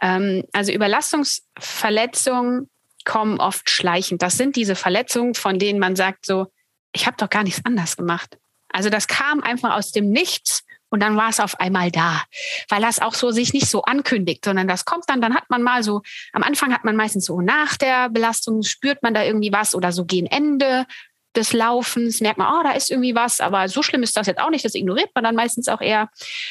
Ähm, also Überlastungsverletzungen kommen oft schleichend. Das sind diese Verletzungen, von denen man sagt so, ich habe doch gar nichts anders gemacht. Also das kam einfach aus dem Nichts und dann war es auf einmal da, weil das auch so sich nicht so ankündigt, sondern das kommt dann, dann hat man mal so, am Anfang hat man meistens so nach der Belastung, spürt man da irgendwie was oder so gegen Ende des Laufens, merkt man, oh, da ist irgendwie was, aber so schlimm ist das jetzt auch nicht, das ignoriert man dann meistens auch eher.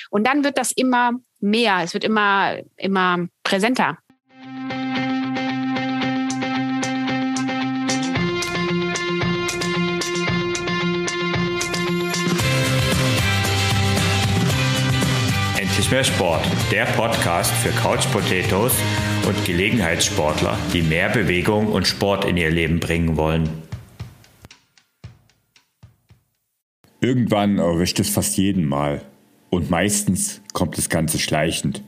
Und dann wird das immer mehr, es wird immer, immer präsenter. Endlich mehr Sport, der Podcast für Couch Potatoes und Gelegenheitssportler, die mehr Bewegung und Sport in ihr Leben bringen wollen. Irgendwann erwischt es fast jeden Mal. Und meistens kommt das Ganze schleichend.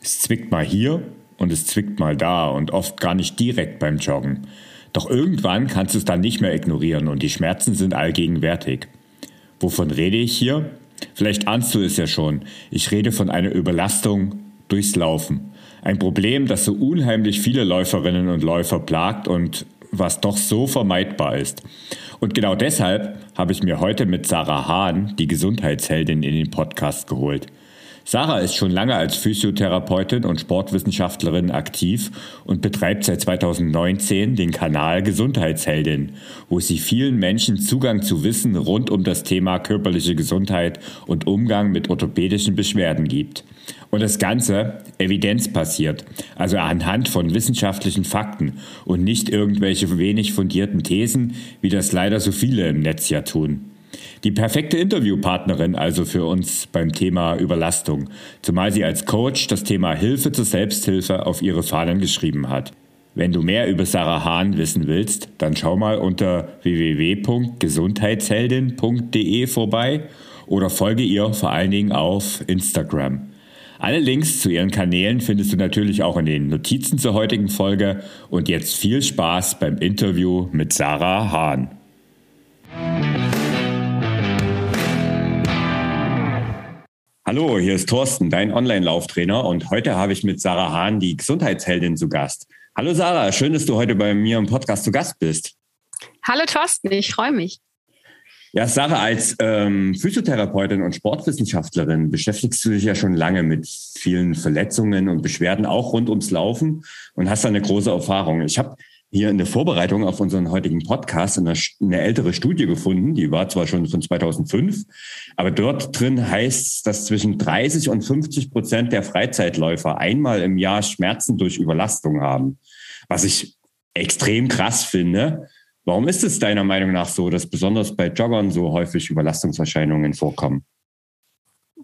Es zwickt mal hier und es zwickt mal da und oft gar nicht direkt beim Joggen. Doch irgendwann kannst du es dann nicht mehr ignorieren und die Schmerzen sind allgegenwärtig. Wovon rede ich hier? Vielleicht ahnst du es ja schon. Ich rede von einer Überlastung durchs Laufen. Ein Problem, das so unheimlich viele Läuferinnen und Läufer plagt und was doch so vermeidbar ist. Und genau deshalb habe ich mir heute mit Sarah Hahn, die Gesundheitsheldin, in den Podcast geholt. Sarah ist schon lange als Physiotherapeutin und Sportwissenschaftlerin aktiv und betreibt seit 2019 den Kanal Gesundheitsheldin, wo sie vielen Menschen Zugang zu Wissen rund um das Thema körperliche Gesundheit und Umgang mit orthopädischen Beschwerden gibt. Und das Ganze evidenzbasiert, also anhand von wissenschaftlichen Fakten und nicht irgendwelche wenig fundierten Thesen, wie das leider so viele im Netz ja tun. Die perfekte Interviewpartnerin also für uns beim Thema Überlastung, zumal sie als Coach das Thema Hilfe zur Selbsthilfe auf ihre Fahnen geschrieben hat. Wenn du mehr über Sarah Hahn wissen willst, dann schau mal unter www.gesundheitsheldin.de vorbei oder folge ihr vor allen Dingen auf Instagram. Alle Links zu ihren Kanälen findest du natürlich auch in den Notizen zur heutigen Folge und jetzt viel Spaß beim Interview mit Sarah Hahn. Hallo, hier ist Thorsten, dein Online-Lauftrainer und heute habe ich mit Sarah Hahn die Gesundheitsheldin zu Gast. Hallo Sarah, schön, dass du heute bei mir im Podcast zu Gast bist. Hallo Thorsten, ich freue mich. Ja, Sarah, als ähm, Physiotherapeutin und Sportwissenschaftlerin beschäftigst du dich ja schon lange mit vielen Verletzungen und Beschwerden, auch rund ums Laufen und hast da eine große Erfahrung. Ich habe hier in der Vorbereitung auf unseren heutigen Podcast eine, eine, ältere Studie gefunden, die war zwar schon von 2005, aber dort drin heißt, dass zwischen 30 und 50 Prozent der Freizeitläufer einmal im Jahr Schmerzen durch Überlastung haben, was ich extrem krass finde. Warum ist es deiner Meinung nach so, dass besonders bei Joggern so häufig Überlastungserscheinungen vorkommen?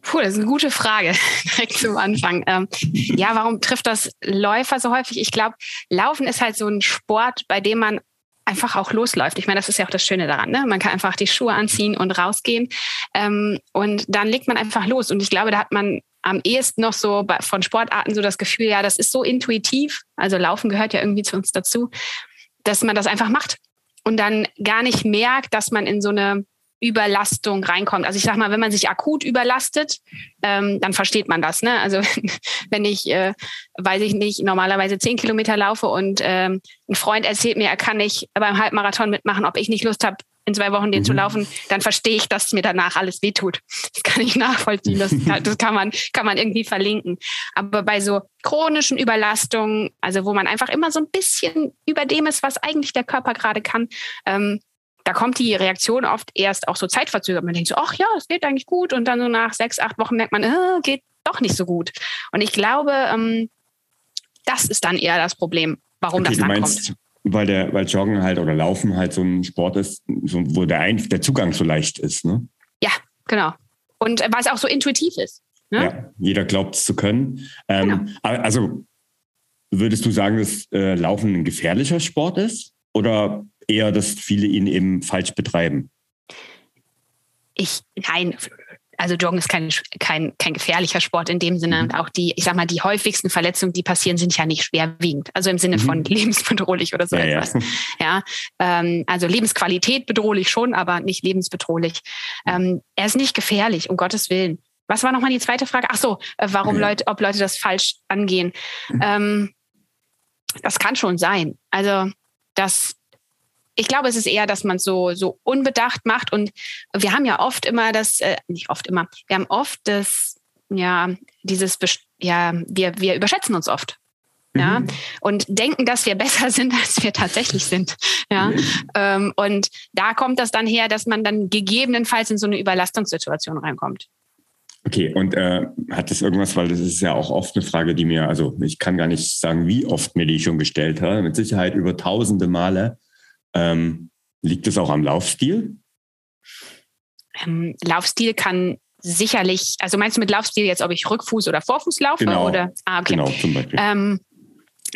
Puh, das ist eine gute Frage, direkt zum Anfang. Ähm, ja, warum trifft das Läufer so häufig? Ich glaube, Laufen ist halt so ein Sport, bei dem man einfach auch losläuft. Ich meine, das ist ja auch das Schöne daran. Ne? Man kann einfach die Schuhe anziehen und rausgehen. Ähm, und dann legt man einfach los. Und ich glaube, da hat man am ehesten noch so von Sportarten so das Gefühl, ja, das ist so intuitiv. Also Laufen gehört ja irgendwie zu uns dazu, dass man das einfach macht und dann gar nicht merkt, dass man in so eine Überlastung reinkommt. Also ich sag mal, wenn man sich akut überlastet, ähm, dann versteht man das. Ne? Also wenn ich, äh, weiß ich nicht, normalerweise zehn Kilometer laufe und ähm, ein Freund erzählt mir, er kann nicht beim Halbmarathon mitmachen, ob ich nicht Lust habe, in zwei Wochen den mhm. zu laufen, dann verstehe ich, dass mir danach alles wehtut. Das kann ich nachvollziehen. Das, das kann man, kann man irgendwie verlinken. Aber bei so chronischen Überlastungen, also wo man einfach immer so ein bisschen über dem ist, was eigentlich der Körper gerade kann, ähm, da kommt die Reaktion oft erst auch so zeitverzögert. Man denkt so, ach ja, es geht eigentlich gut. Und dann so nach sechs, acht Wochen merkt man, äh, geht doch nicht so gut. Und ich glaube, ähm, das ist dann eher das Problem, warum okay, das dann meinst, kommt. Weil der, weil Joggen halt oder Laufen halt so ein Sport ist, so, wo der, ein, der Zugang so leicht ist, ne? Ja, genau. Und weil es auch so intuitiv ist. Ne? Ja, jeder glaubt es zu können. Ähm, genau. Also würdest du sagen, dass äh, Laufen ein gefährlicher Sport ist? Oder eher, dass viele ihn eben falsch betreiben? Ich, nein, also Joggen ist kein, kein, kein gefährlicher Sport in dem Sinne. Mhm. Und auch die, ich sag mal, die häufigsten Verletzungen, die passieren, sind ja nicht schwerwiegend. Also im Sinne mhm. von lebensbedrohlich oder so ja, etwas. Ja, ja ähm, also Lebensqualität bedrohlich schon, aber nicht lebensbedrohlich. Ähm, er ist nicht gefährlich, um Gottes Willen. was war nochmal die zweite Frage? Ach so, äh, warum ja. Leute, ob Leute das falsch angehen. Mhm. Ähm, das kann schon sein. Also das, ich glaube, es ist eher, dass man so so unbedacht macht und wir haben ja oft immer das, äh, nicht oft immer, wir haben oft das, ja dieses, ja wir wir überschätzen uns oft ja, mhm. und denken, dass wir besser sind, als wir tatsächlich sind. Ja, mhm. ähm, und da kommt das dann her, dass man dann gegebenenfalls in so eine Überlastungssituation reinkommt. Okay, und äh, hat das irgendwas, weil das ist ja auch oft eine Frage, die mir, also ich kann gar nicht sagen, wie oft mir die schon gestellt habe, mit Sicherheit über tausende Male. Ähm, liegt es auch am Laufstil? Ähm, Laufstil kann sicherlich, also meinst du mit Laufstil jetzt, ob ich Rückfuß oder Vorfuß laufe? Genau, oder? Ah, okay. genau zum Beispiel. Ähm,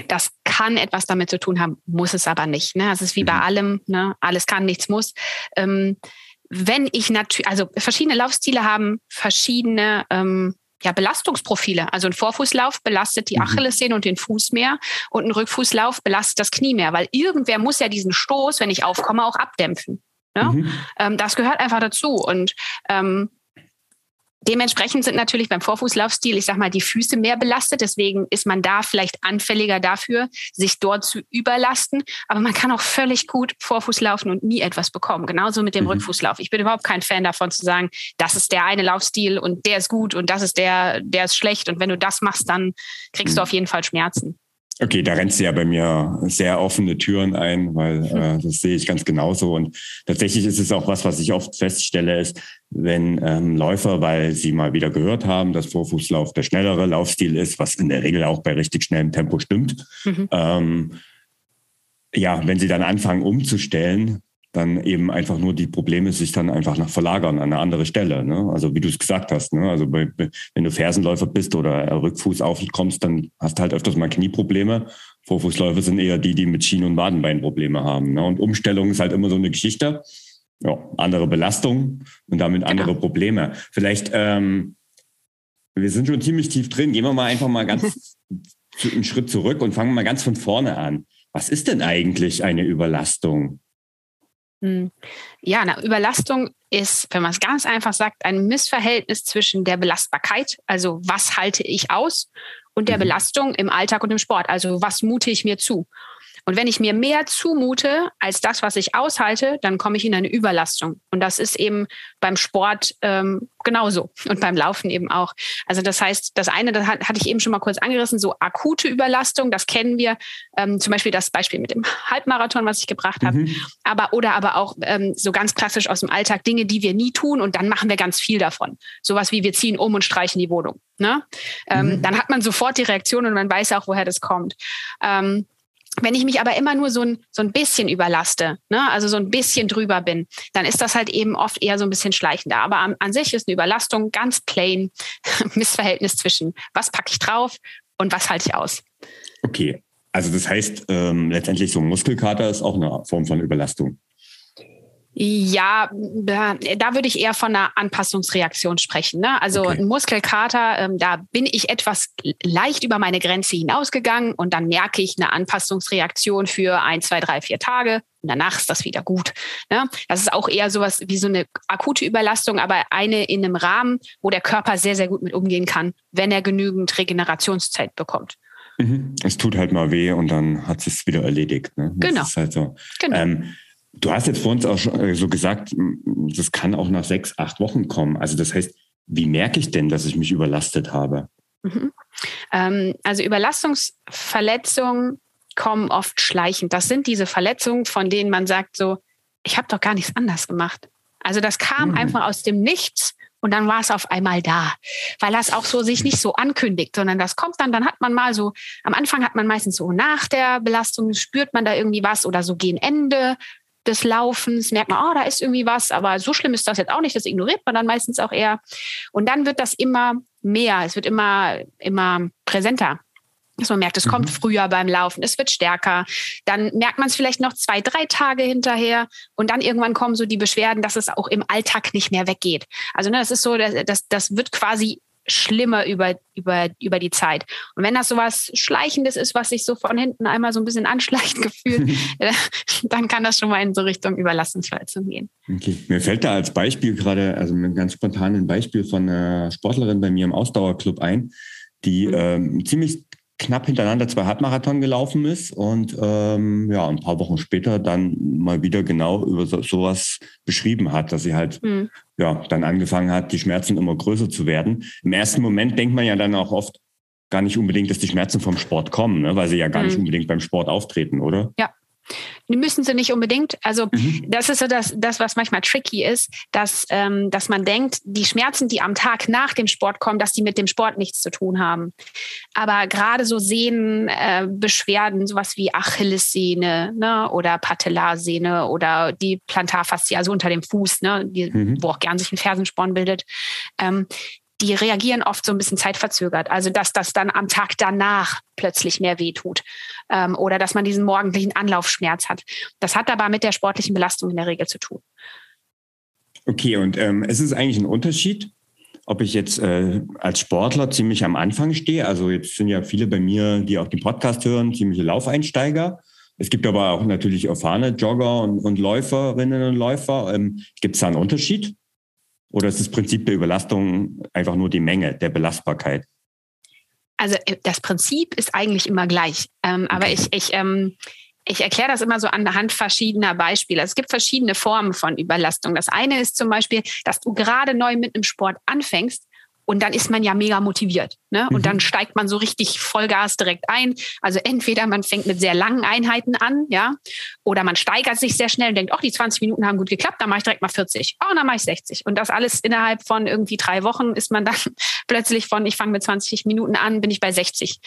das kann etwas damit zu tun haben, muss es aber nicht. Ne? Es ist wie mhm. bei allem, ne? alles kann, nichts muss. Ähm, wenn ich natürlich, also verschiedene Laufstile haben verschiedene ähm, ja, Belastungsprofile. Also ein Vorfußlauf belastet die mhm. Achillessehne und den Fuß mehr und ein Rückfußlauf belastet das Knie mehr, weil irgendwer muss ja diesen Stoß, wenn ich aufkomme, auch abdämpfen. Ne? Mhm. Ähm, das gehört einfach dazu. Und ähm, Dementsprechend sind natürlich beim Vorfußlaufstil, ich sag mal, die Füße mehr belastet. Deswegen ist man da vielleicht anfälliger dafür, sich dort zu überlasten. Aber man kann auch völlig gut Vorfuß laufen und nie etwas bekommen. Genauso mit dem mhm. Rückfußlauf. Ich bin überhaupt kein Fan davon zu sagen, das ist der eine Laufstil und der ist gut und das ist der, der ist schlecht. Und wenn du das machst, dann kriegst mhm. du auf jeden Fall Schmerzen. Okay, da rennst du ja bei mir sehr offene Türen ein, weil äh, das sehe ich ganz genauso. Und tatsächlich ist es auch was, was ich oft feststelle, ist, wenn ähm, Läufer, weil sie mal wieder gehört haben, dass Vorfußlauf der schnellere Laufstil ist, was in der Regel auch bei richtig schnellem Tempo stimmt. Mhm. Ähm, ja, wenn sie dann anfangen umzustellen, dann eben einfach nur die Probleme sich dann einfach nach verlagern an eine andere Stelle. Ne? Also wie du es gesagt hast, ne? also bei, wenn du Fersenläufer bist oder Rückfuß aufkommst, dann hast du halt öfters mal Knieprobleme. Vorfußläufer sind eher die, die mit Schien- und Wadenbeinprobleme haben. Ne? Und Umstellung ist halt immer so eine Geschichte. Ja, andere Belastung und damit genau. andere Probleme. Vielleicht, ähm, wir sind schon ziemlich tief drin. Gehen wir mal einfach mal ganz einen Schritt zurück und fangen mal ganz von vorne an. Was ist denn eigentlich eine Überlastung? Hm. Ja, eine Überlastung ist, wenn man es ganz einfach sagt, ein Missverhältnis zwischen der Belastbarkeit, also was halte ich aus, und der mhm. Belastung im Alltag und im Sport, also was mute ich mir zu. Und wenn ich mir mehr zumute als das, was ich aushalte, dann komme ich in eine Überlastung. Und das ist eben beim Sport ähm, genauso und beim Laufen eben auch. Also das heißt, das eine, das hatte ich eben schon mal kurz angerissen, so akute Überlastung, das kennen wir. Ähm, zum Beispiel das Beispiel mit dem Halbmarathon, was ich gebracht habe. Mhm. Aber oder aber auch ähm, so ganz klassisch aus dem Alltag Dinge, die wir nie tun und dann machen wir ganz viel davon. Sowas wie wir ziehen um und streichen die Wohnung. Ne? Ähm, mhm. Dann hat man sofort die Reaktion und man weiß auch, woher das kommt. Ähm, wenn ich mich aber immer nur so ein, so ein bisschen überlaste, ne, also so ein bisschen drüber bin, dann ist das halt eben oft eher so ein bisschen schleichender. Aber an, an sich ist eine Überlastung ganz plain Missverhältnis zwischen was packe ich drauf und was halte ich aus. Okay, also das heißt ähm, letztendlich so ein Muskelkater ist auch eine Form von Überlastung. Ja, da würde ich eher von einer Anpassungsreaktion sprechen. Ne? Also okay. ein Muskelkater, ähm, da bin ich etwas leicht über meine Grenze hinausgegangen und dann merke ich eine Anpassungsreaktion für ein, zwei, drei, vier Tage. Und danach ist das wieder gut. Ne? Das ist auch eher sowas wie so eine akute Überlastung, aber eine in einem Rahmen, wo der Körper sehr, sehr gut mit umgehen kann, wenn er genügend Regenerationszeit bekommt. Mhm. Es tut halt mal weh und dann hat es wieder erledigt. Ne? Das genau. Halt so. genau. Ähm, Du hast jetzt vor uns auch schon äh, so gesagt, das kann auch nach sechs, acht Wochen kommen. Also das heißt, wie merke ich denn, dass ich mich überlastet habe? Mhm. Ähm, also Überlastungsverletzungen kommen oft schleichend. Das sind diese Verletzungen, von denen man sagt so, ich habe doch gar nichts anders gemacht. Also das kam mhm. einfach aus dem Nichts und dann war es auf einmal da, weil das auch so sich nicht so ankündigt, sondern das kommt dann, dann hat man mal so, am Anfang hat man meistens so nach der Belastung spürt man da irgendwie was oder so gegen Ende des Laufens merkt man, oh, da ist irgendwie was, aber so schlimm ist das jetzt auch nicht, das ignoriert man dann meistens auch eher. Und dann wird das immer mehr, es wird immer, immer präsenter. Dass man merkt, es mhm. kommt früher beim Laufen, es wird stärker. Dann merkt man es vielleicht noch zwei, drei Tage hinterher und dann irgendwann kommen so die Beschwerden, dass es auch im Alltag nicht mehr weggeht. Also ne, das ist so, das, das, das wird quasi schlimmer über, über, über die Zeit. Und wenn das so was Schleichendes ist, was sich so von hinten einmal so ein bisschen anschleicht gefühlt, äh, dann kann das schon mal in so Richtung Überlastungsverletzung gehen. Okay. Mir fällt da als Beispiel gerade, also ein ganz spontanes Beispiel von einer Sportlerin bei mir im Ausdauerclub ein, die mhm. ähm, ziemlich knapp hintereinander zwei Halbmarathon gelaufen ist und ähm, ja, ein paar Wochen später dann mal wieder genau über so, sowas beschrieben hat, dass sie halt mhm. ja dann angefangen hat, die Schmerzen immer größer zu werden. Im ersten Moment denkt man ja dann auch oft gar nicht unbedingt, dass die Schmerzen vom Sport kommen, ne? weil sie ja gar mhm. nicht unbedingt beim Sport auftreten, oder? Ja, müssen sie nicht unbedingt. Also mhm. das ist so das, das, was manchmal tricky ist, dass, ähm, dass man denkt, die Schmerzen, die am Tag nach dem Sport kommen, dass die mit dem Sport nichts zu tun haben. Aber gerade so Sehnenbeschwerden, äh, sowas wie Achillessehne ne, oder Patellarsehne oder die Plantarfaszie, also unter dem Fuß, ne, die, mhm. wo auch gern sich ein Fersensporn bildet, ähm, die reagieren oft so ein bisschen zeitverzögert. Also dass das dann am Tag danach plötzlich mehr wehtut ähm, oder dass man diesen morgendlichen Anlaufschmerz hat. Das hat aber mit der sportlichen Belastung in der Regel zu tun. Okay, und ähm, es ist eigentlich ein Unterschied, ob ich jetzt äh, als Sportler ziemlich am Anfang stehe. Also jetzt sind ja viele bei mir, die auch den Podcast hören, ziemliche Laufeinsteiger. Es gibt aber auch natürlich erfahrene Jogger und, und Läuferinnen und Läufer. Ähm, gibt es da einen Unterschied? Oder ist das Prinzip der Überlastung einfach nur die Menge der Belastbarkeit? Also äh, das Prinzip ist eigentlich immer gleich. Ähm, okay. Aber ich, ich, ähm, ich erkläre das immer so anhand verschiedener Beispiele. Es gibt verschiedene Formen von Überlastung. Das eine ist zum Beispiel, dass du gerade neu mit einem Sport anfängst und dann ist man ja mega motiviert. Ne? Und mhm. dann steigt man so richtig Vollgas direkt ein. Also entweder man fängt mit sehr langen Einheiten an, ja, oder man steigert sich sehr schnell und denkt, oh, die 20 Minuten haben gut geklappt, dann mache ich direkt mal 40. Oh, dann mache ich 60. Und das alles innerhalb von irgendwie drei Wochen ist man dann plötzlich von, ich fange mit 20 Minuten an, bin ich bei 60.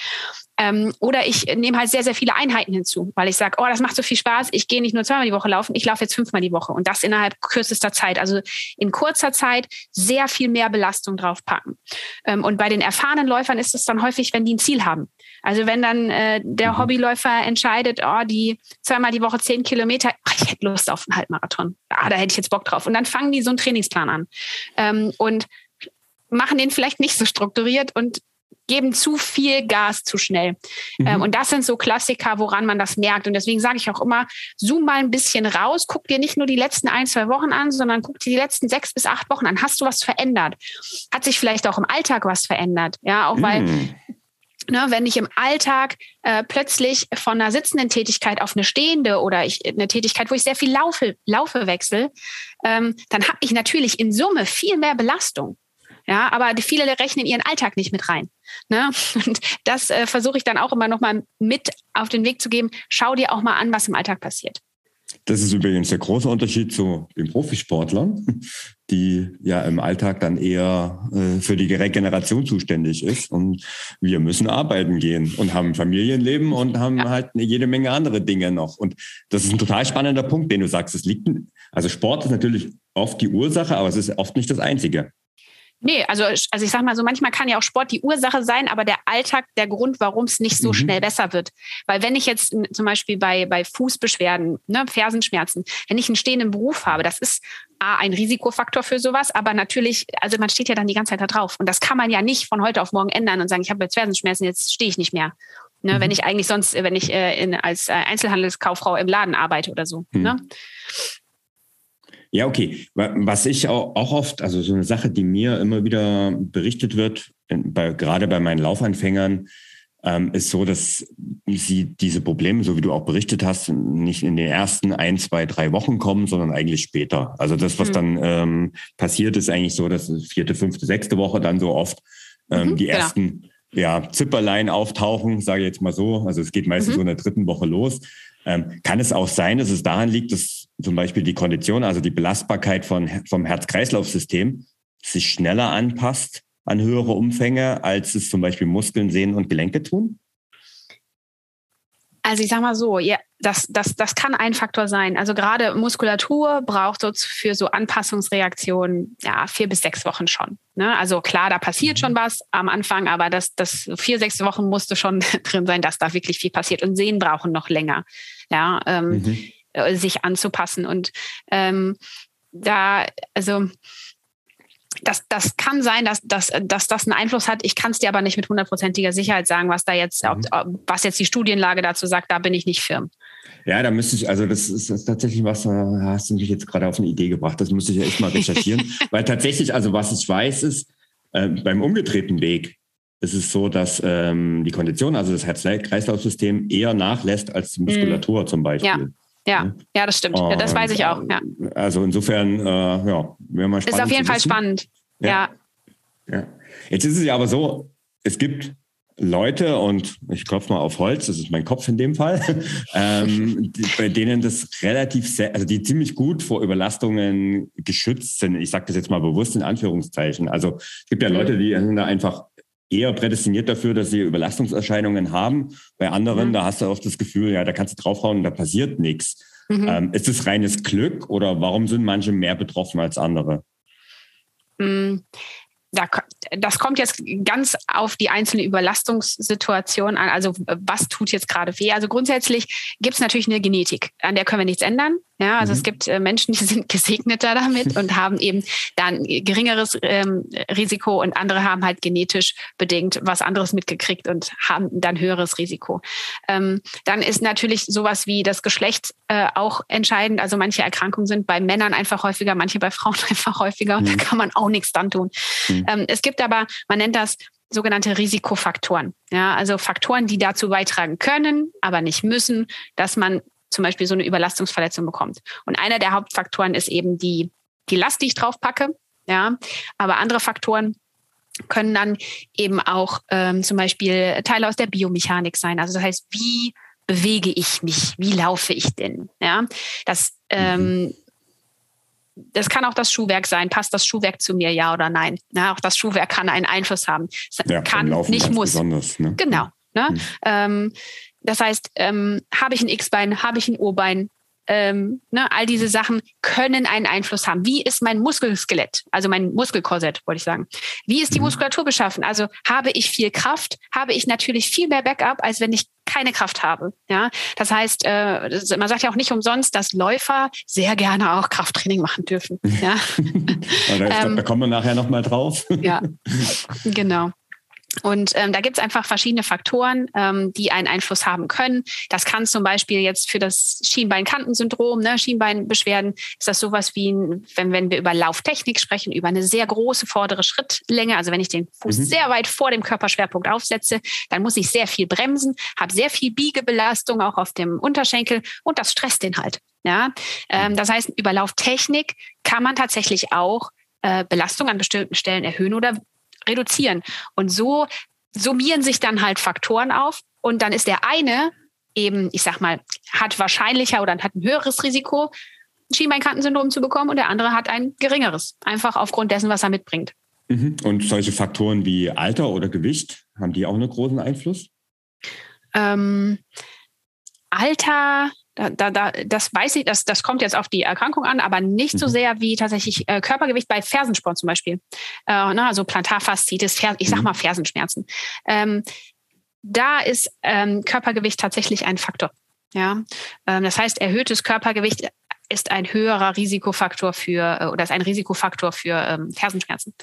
Ähm, oder ich nehme halt sehr, sehr viele Einheiten hinzu, weil ich sage, oh, das macht so viel Spaß, ich gehe nicht nur zweimal die Woche laufen, ich laufe jetzt fünfmal die Woche und das innerhalb kürzester Zeit. Also in kurzer Zeit sehr viel mehr Belastung draufpacken. Ähm, und bei den erfahrenen Läufern ist es dann häufig, wenn die ein Ziel haben. Also wenn dann äh, der mhm. Hobbyläufer entscheidet, oh, die zweimal die Woche zehn Kilometer, ach, ich hätte Lust auf einen Halbmarathon. Ah, da hätte ich jetzt Bock drauf. Und dann fangen die so einen Trainingsplan an. Ähm, und machen den vielleicht nicht so strukturiert und geben zu viel Gas zu schnell. Mhm. Ähm, und das sind so Klassiker, woran man das merkt. Und deswegen sage ich auch immer, zoom mal ein bisschen raus, guck dir nicht nur die letzten ein, zwei Wochen an, sondern guck dir die letzten sechs bis acht Wochen an. Hast du was verändert? Hat sich vielleicht auch im Alltag was verändert? Ja, auch weil mhm. Ne, wenn ich im Alltag äh, plötzlich von einer sitzenden Tätigkeit auf eine stehende oder ich, eine Tätigkeit, wo ich sehr viel laufe, laufe wechsle, ähm, dann habe ich natürlich in Summe viel mehr Belastung. Ja, aber viele rechnen ihren Alltag nicht mit rein. Ne? Und das äh, versuche ich dann auch immer nochmal mit auf den Weg zu geben. Schau dir auch mal an, was im Alltag passiert. Das ist übrigens der große Unterschied zu den Profisportlern, die ja im Alltag dann eher äh, für die Regeneration zuständig ist. Und wir müssen arbeiten gehen und haben Familienleben und haben ja. halt jede Menge andere Dinge noch. Und das ist ein total spannender Punkt, den du sagst. Es liegt, also Sport ist natürlich oft die Ursache, aber es ist oft nicht das Einzige. Nee, also, also ich sag mal so, manchmal kann ja auch Sport die Ursache sein, aber der Alltag der Grund, warum es nicht so mhm. schnell besser wird. Weil wenn ich jetzt zum Beispiel bei, bei Fußbeschwerden, ne, Fersenschmerzen, wenn ich einen stehenden Beruf habe, das ist A, ein Risikofaktor für sowas, aber natürlich, also man steht ja dann die ganze Zeit da drauf. Und das kann man ja nicht von heute auf morgen ändern und sagen, ich habe jetzt Fersenschmerzen, jetzt stehe ich nicht mehr. Ne, mhm. Wenn ich eigentlich sonst, wenn ich äh, in, als äh, Einzelhandelskauffrau im Laden arbeite oder so. Mhm. Ne? Ja, okay. Was ich auch, oft, also so eine Sache, die mir immer wieder berichtet wird, bei, gerade bei meinen Laufanfängern, ähm, ist so, dass sie diese Probleme, so wie du auch berichtet hast, nicht in den ersten ein, zwei, drei Wochen kommen, sondern eigentlich später. Also das, was mhm. dann ähm, passiert, ist eigentlich so, dass vierte, fünfte, sechste Woche dann so oft ähm, mhm, die genau. ersten ja, Zipperlein auftauchen, sage ich jetzt mal so. Also es geht meistens mhm. so in der dritten Woche los. Ähm, kann es auch sein, dass es daran liegt, dass zum Beispiel die Kondition, also die Belastbarkeit von, vom Herz-Kreislauf-System sich schneller anpasst an höhere Umfänge, als es zum Beispiel Muskeln, Sehnen und Gelenke tun? Also ich sag mal so, ja, das, das, das kann ein Faktor sein. Also gerade Muskulatur braucht so für so Anpassungsreaktionen ja vier bis sechs Wochen schon. Ne? Also klar, da passiert schon was am Anfang, aber das, das vier, sechs Wochen musste schon drin sein, dass da wirklich viel passiert. Und Sehen brauchen noch länger, ja, ähm, mhm. Äh, sich anzupassen. Und ähm, da, also das, das kann sein, dass, dass, dass das einen Einfluss hat. Ich kann es dir aber nicht mit hundertprozentiger Sicherheit sagen, was da jetzt, mhm. was jetzt die Studienlage dazu sagt, da bin ich nicht firm. Ja, da müsste ich, also das ist, das ist tatsächlich was, da hast du mich jetzt gerade auf eine Idee gebracht. Das müsste ich ja echt mal recherchieren. Weil tatsächlich, also was ich weiß, ist, äh, beim umgedrehten Weg ist es so, dass ähm, die Kondition, also das Herz-Kreislauf-System, eher nachlässt als die Muskulatur mhm. zum Beispiel. Ja. Ja, ja, das stimmt. Ja, das weiß ich auch. Ja. Also insofern, äh, ja, wäre mal spannend. Ist auf jeden Fall spannend. Ja. ja. Jetzt ist es ja aber so, es gibt Leute, und ich klopfe mal auf Holz, das ist mein Kopf in dem Fall, ähm, die, bei denen das relativ, also die ziemlich gut vor Überlastungen geschützt sind. Ich sage das jetzt mal bewusst in Anführungszeichen. Also es gibt ja mhm. Leute, die sind da einfach eher prädestiniert dafür, dass sie Überlastungserscheinungen haben. Bei anderen, mhm. da hast du oft das Gefühl, ja, da kannst du draufhauen und da passiert nichts. Mhm. Ähm, ist es reines Glück oder warum sind manche mehr betroffen als andere? Da, das kommt jetzt ganz auf die einzelne Überlastungssituation an. Also was tut jetzt gerade weh? Also grundsätzlich gibt es natürlich eine Genetik, an der können wir nichts ändern. Ja, also mhm. es gibt äh, Menschen, die sind gesegneter damit und haben eben dann geringeres ähm, Risiko und andere haben halt genetisch bedingt was anderes mitgekriegt und haben dann höheres Risiko. Ähm, dann ist natürlich sowas wie das Geschlecht äh, auch entscheidend. Also manche Erkrankungen sind bei Männern einfach häufiger, manche bei Frauen einfach häufiger und mhm. da kann man auch nichts dann tun. Mhm. Ähm, es gibt aber, man nennt das sogenannte Risikofaktoren. Ja, also Faktoren, die dazu beitragen können, aber nicht müssen, dass man zum Beispiel so eine Überlastungsverletzung bekommt. Und einer der Hauptfaktoren ist eben die, die Last, die ich drauf packe. Ja, aber andere Faktoren können dann eben auch ähm, zum Beispiel Teile aus der Biomechanik sein. Also das heißt, wie bewege ich mich? Wie laufe ich denn? Ja, das ähm, mhm. Das kann auch das Schuhwerk sein. Passt das Schuhwerk zu mir, ja oder nein? Ja, auch das Schuhwerk kann einen Einfluss haben. Ja, kann, nicht muss. Ne? Genau. Ne? Mhm. Ähm, das heißt, ähm, habe ich ein X-Bein, habe ich ein O-Bein, ähm, ne, all diese Sachen können einen Einfluss haben. Wie ist mein Muskelskelett, also mein Muskelkorsett, wollte ich sagen? Wie ist die mhm. Muskulatur beschaffen? Also habe ich viel Kraft, habe ich natürlich viel mehr Backup, als wenn ich keine Kraft habe. Ja, das heißt, äh, man sagt ja auch nicht umsonst, dass Läufer sehr gerne auch Krafttraining machen dürfen. Ja, glaub, ähm, da kommen wir nachher noch mal drauf. ja, genau. Und ähm, da gibt es einfach verschiedene Faktoren, ähm, die einen Einfluss haben können. Das kann zum Beispiel jetzt für das Schienbeinkantensyndrom, ne, Schienbeinbeschwerden, ist das sowas wie, ein, wenn, wenn wir über Lauftechnik sprechen, über eine sehr große vordere Schrittlänge. Also wenn ich den Fuß mhm. sehr weit vor dem Körperschwerpunkt aufsetze, dann muss ich sehr viel bremsen, habe sehr viel Biegebelastung auch auf dem Unterschenkel und das stresst den halt. Ja, ähm, das heißt, über Lauftechnik kann man tatsächlich auch äh, Belastung an bestimmten Stellen erhöhen oder reduzieren. Und so summieren sich dann halt Faktoren auf und dann ist der eine eben, ich sag mal, hat wahrscheinlicher oder hat ein höheres Risiko, Schienbeinkantensyndrom zu bekommen und der andere hat ein geringeres, einfach aufgrund dessen, was er mitbringt. Mhm. Und solche Faktoren wie Alter oder Gewicht, haben die auch einen großen Einfluss? Ähm, Alter, da, da, da, das weiß ich, das, das kommt jetzt auf die Erkrankung an, aber nicht so mhm. sehr wie tatsächlich äh, Körpergewicht bei Fersensport zum Beispiel. Äh, ne, also Plantarfaszitis, Fer ich sag mhm. mal Fersenschmerzen. Ähm, da ist ähm, Körpergewicht tatsächlich ein Faktor. Ja, ähm, das heißt, erhöhtes Körpergewicht ist ein höherer Risikofaktor für äh, oder ist ein Risikofaktor für ähm, Fersenschmerzen.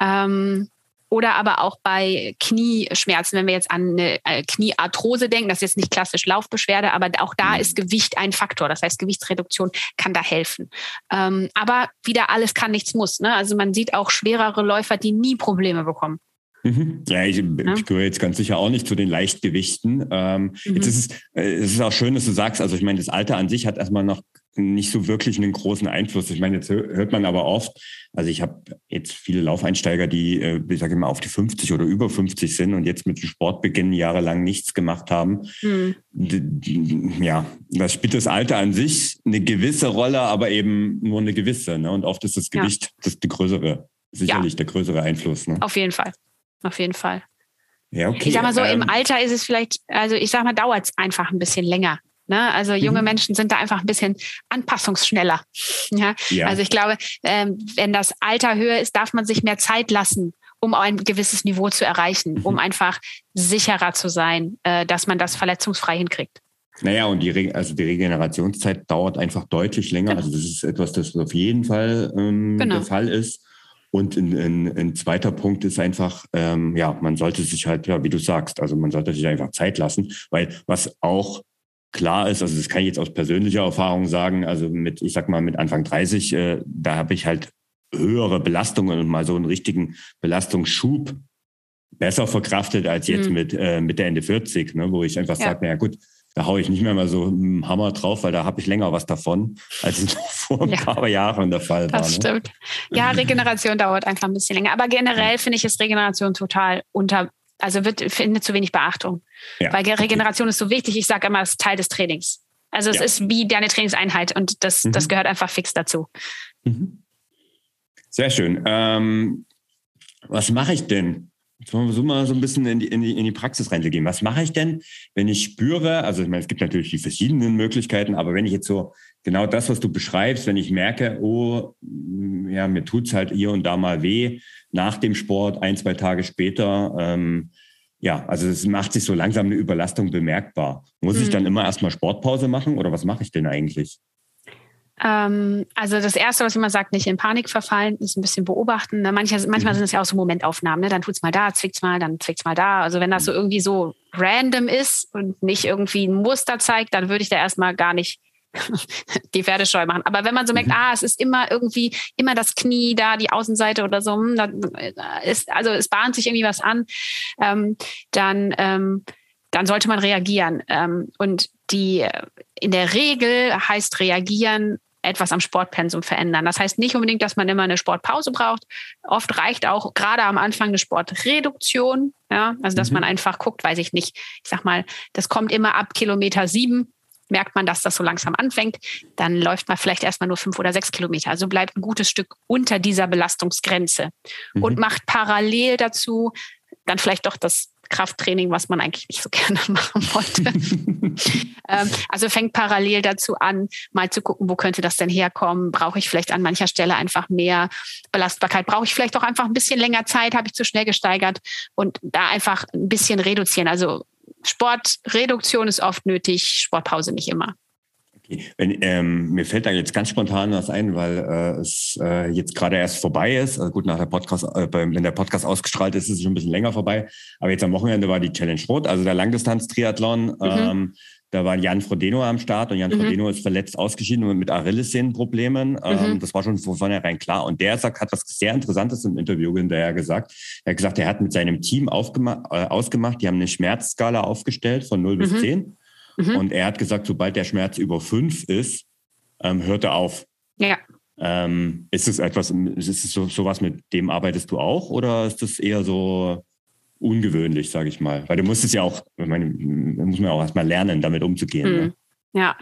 Ähm, oder aber auch bei Knieschmerzen, wenn wir jetzt an eine äh, Kniearthrose denken, das ist jetzt nicht klassisch Laufbeschwerde, aber auch da mhm. ist Gewicht ein Faktor. Das heißt, Gewichtsreduktion kann da helfen. Ähm, aber wieder alles kann, nichts muss. Ne? Also man sieht auch schwerere Läufer, die nie Probleme bekommen. Mhm. Ja, ich, ja. ich gehöre jetzt ganz sicher auch nicht zu den Leichtgewichten. Ähm, mhm. Jetzt ist es, äh, es ist auch schön, dass du sagst, also ich meine, das Alter an sich hat erstmal noch nicht so wirklich einen großen Einfluss. Ich meine, jetzt hört man aber oft, also ich habe jetzt viele Laufeinsteiger, die, äh, ich sage immer, auf die 50 oder über 50 sind und jetzt mit dem Sportbeginn jahrelang nichts gemacht haben. Mhm. Ja, das spielt das Alter an sich eine gewisse Rolle, aber eben nur eine gewisse. Ne? Und oft ist das Gewicht ja. das die größere, sicherlich ja. der größere Einfluss. Ne? Auf jeden Fall. Auf jeden Fall. Ja, okay. Ich sag mal so, ähm, im Alter ist es vielleicht, also ich sag mal, dauert es einfach ein bisschen länger. Ne? Also junge mhm. Menschen sind da einfach ein bisschen anpassungsschneller. Ja? ja. Also ich glaube, ähm, wenn das Alter höher ist, darf man sich mehr Zeit lassen, um ein gewisses Niveau zu erreichen, mhm. um einfach sicherer zu sein, äh, dass man das verletzungsfrei hinkriegt. Naja, und die, Re also die Regenerationszeit dauert einfach deutlich länger. Also das ist etwas, das auf jeden Fall ähm, genau. der Fall ist. Und ein zweiter Punkt ist einfach, ähm, ja, man sollte sich halt, ja, wie du sagst, also man sollte sich einfach Zeit lassen, weil was auch klar ist, also das kann ich jetzt aus persönlicher Erfahrung sagen, also mit, ich sag mal, mit Anfang 30, äh, da habe ich halt höhere Belastungen und mal so einen richtigen Belastungsschub besser verkraftet als jetzt mhm. mit, äh, mit der Ende 40, ne, wo ich einfach ja. sage, naja gut, da haue ich nicht mehr mal so einen Hammer drauf, weil da habe ich länger was davon, als es vor ein ja. paar Jahren der Fall war. Das ne? stimmt. Ja, Regeneration dauert einfach ein bisschen länger. Aber generell finde ich, ist Regeneration total unter, also wird, findet zu wenig Beachtung. Ja. Weil Regeneration ist so wichtig. Ich sage immer, es ist Teil des Trainings. Also es ja. ist wie deine Trainingseinheit und das, mhm. das gehört einfach fix dazu. Mhm. Sehr schön. Ähm, was mache ich denn, Jetzt wollen wir so mal so ein bisschen in die, in die, in die Praxis reinzugehen. Was mache ich denn, wenn ich spüre, also ich meine, es gibt natürlich die verschiedenen Möglichkeiten, aber wenn ich jetzt so genau das, was du beschreibst, wenn ich merke, oh, ja, mir tut's halt hier und da mal weh, nach dem Sport, ein, zwei Tage später, ähm, ja, also es macht sich so langsam eine Überlastung bemerkbar. Muss mhm. ich dann immer erstmal Sportpause machen oder was mache ich denn eigentlich? Ähm, also das Erste, was immer sagt, nicht in Panik verfallen, ist ein bisschen beobachten. Ne? Manche, manchmal mhm. sind es ja auch so Momentaufnahmen. Ne? Dann tut's mal da, zwickt's mal, dann zwickt's mal da. Also wenn das so irgendwie so random ist und nicht irgendwie ein Muster zeigt, dann würde ich da erstmal gar nicht die Pferdescheu machen. Aber wenn man so merkt, mhm. ah, es ist immer irgendwie immer das Knie da, die Außenseite oder so, hm, dann ist, also es bahnt sich irgendwie was an, ähm, dann, ähm, dann sollte man reagieren. Ähm, und die in der Regel heißt reagieren etwas am Sportpensum verändern. Das heißt nicht unbedingt, dass man immer eine Sportpause braucht. Oft reicht auch gerade am Anfang eine Sportreduktion. Ja, also dass mhm. man einfach guckt, weiß ich nicht. Ich sag mal, das kommt immer ab Kilometer sieben merkt man, dass das so langsam anfängt, dann läuft man vielleicht erstmal nur fünf oder sechs Kilometer. Also bleibt ein gutes Stück unter dieser Belastungsgrenze mhm. und macht parallel dazu dann vielleicht doch das Krafttraining, was man eigentlich nicht so gerne machen wollte. ähm, also fängt parallel dazu an, mal zu gucken, wo könnte das denn herkommen? Brauche ich vielleicht an mancher Stelle einfach mehr Belastbarkeit? Brauche ich vielleicht auch einfach ein bisschen länger Zeit? Habe ich zu schnell gesteigert? Und da einfach ein bisschen reduzieren. Also Sportreduktion ist oft nötig, Sportpause nicht immer. Wenn, ähm, mir fällt da jetzt ganz spontan was ein, weil äh, es äh, jetzt gerade erst vorbei ist. Also gut, nach der Podcast, äh, wenn der Podcast ausgestrahlt ist, ist es schon ein bisschen länger vorbei. Aber jetzt am Wochenende war die Challenge Rot, also der Langdistanz-Triathlon. Mhm. Ähm, da war Jan Frodeno am Start und Jan mhm. Frodeno ist verletzt ausgeschieden mit Achillessehnenproblemen. Ähm, mhm. Das war schon von vornherein klar. Und der sagt, hat was sehr Interessantes im Interview hinterher gesagt. Er hat gesagt, er hat mit seinem Team aufgemacht, äh, ausgemacht, die haben eine Schmerzskala aufgestellt von 0 bis 10. Mhm. Mhm. Und er hat gesagt, sobald der Schmerz über fünf ist, ähm, hört er auf. Ja. Ähm, ist es etwas, ist es so, sowas, mit dem arbeitest du auch oder ist das eher so ungewöhnlich, sage ich mal? Weil du musst es ja auch, ich meine, muss man ja auch erstmal lernen, damit umzugehen. Mhm. Ne? Ja,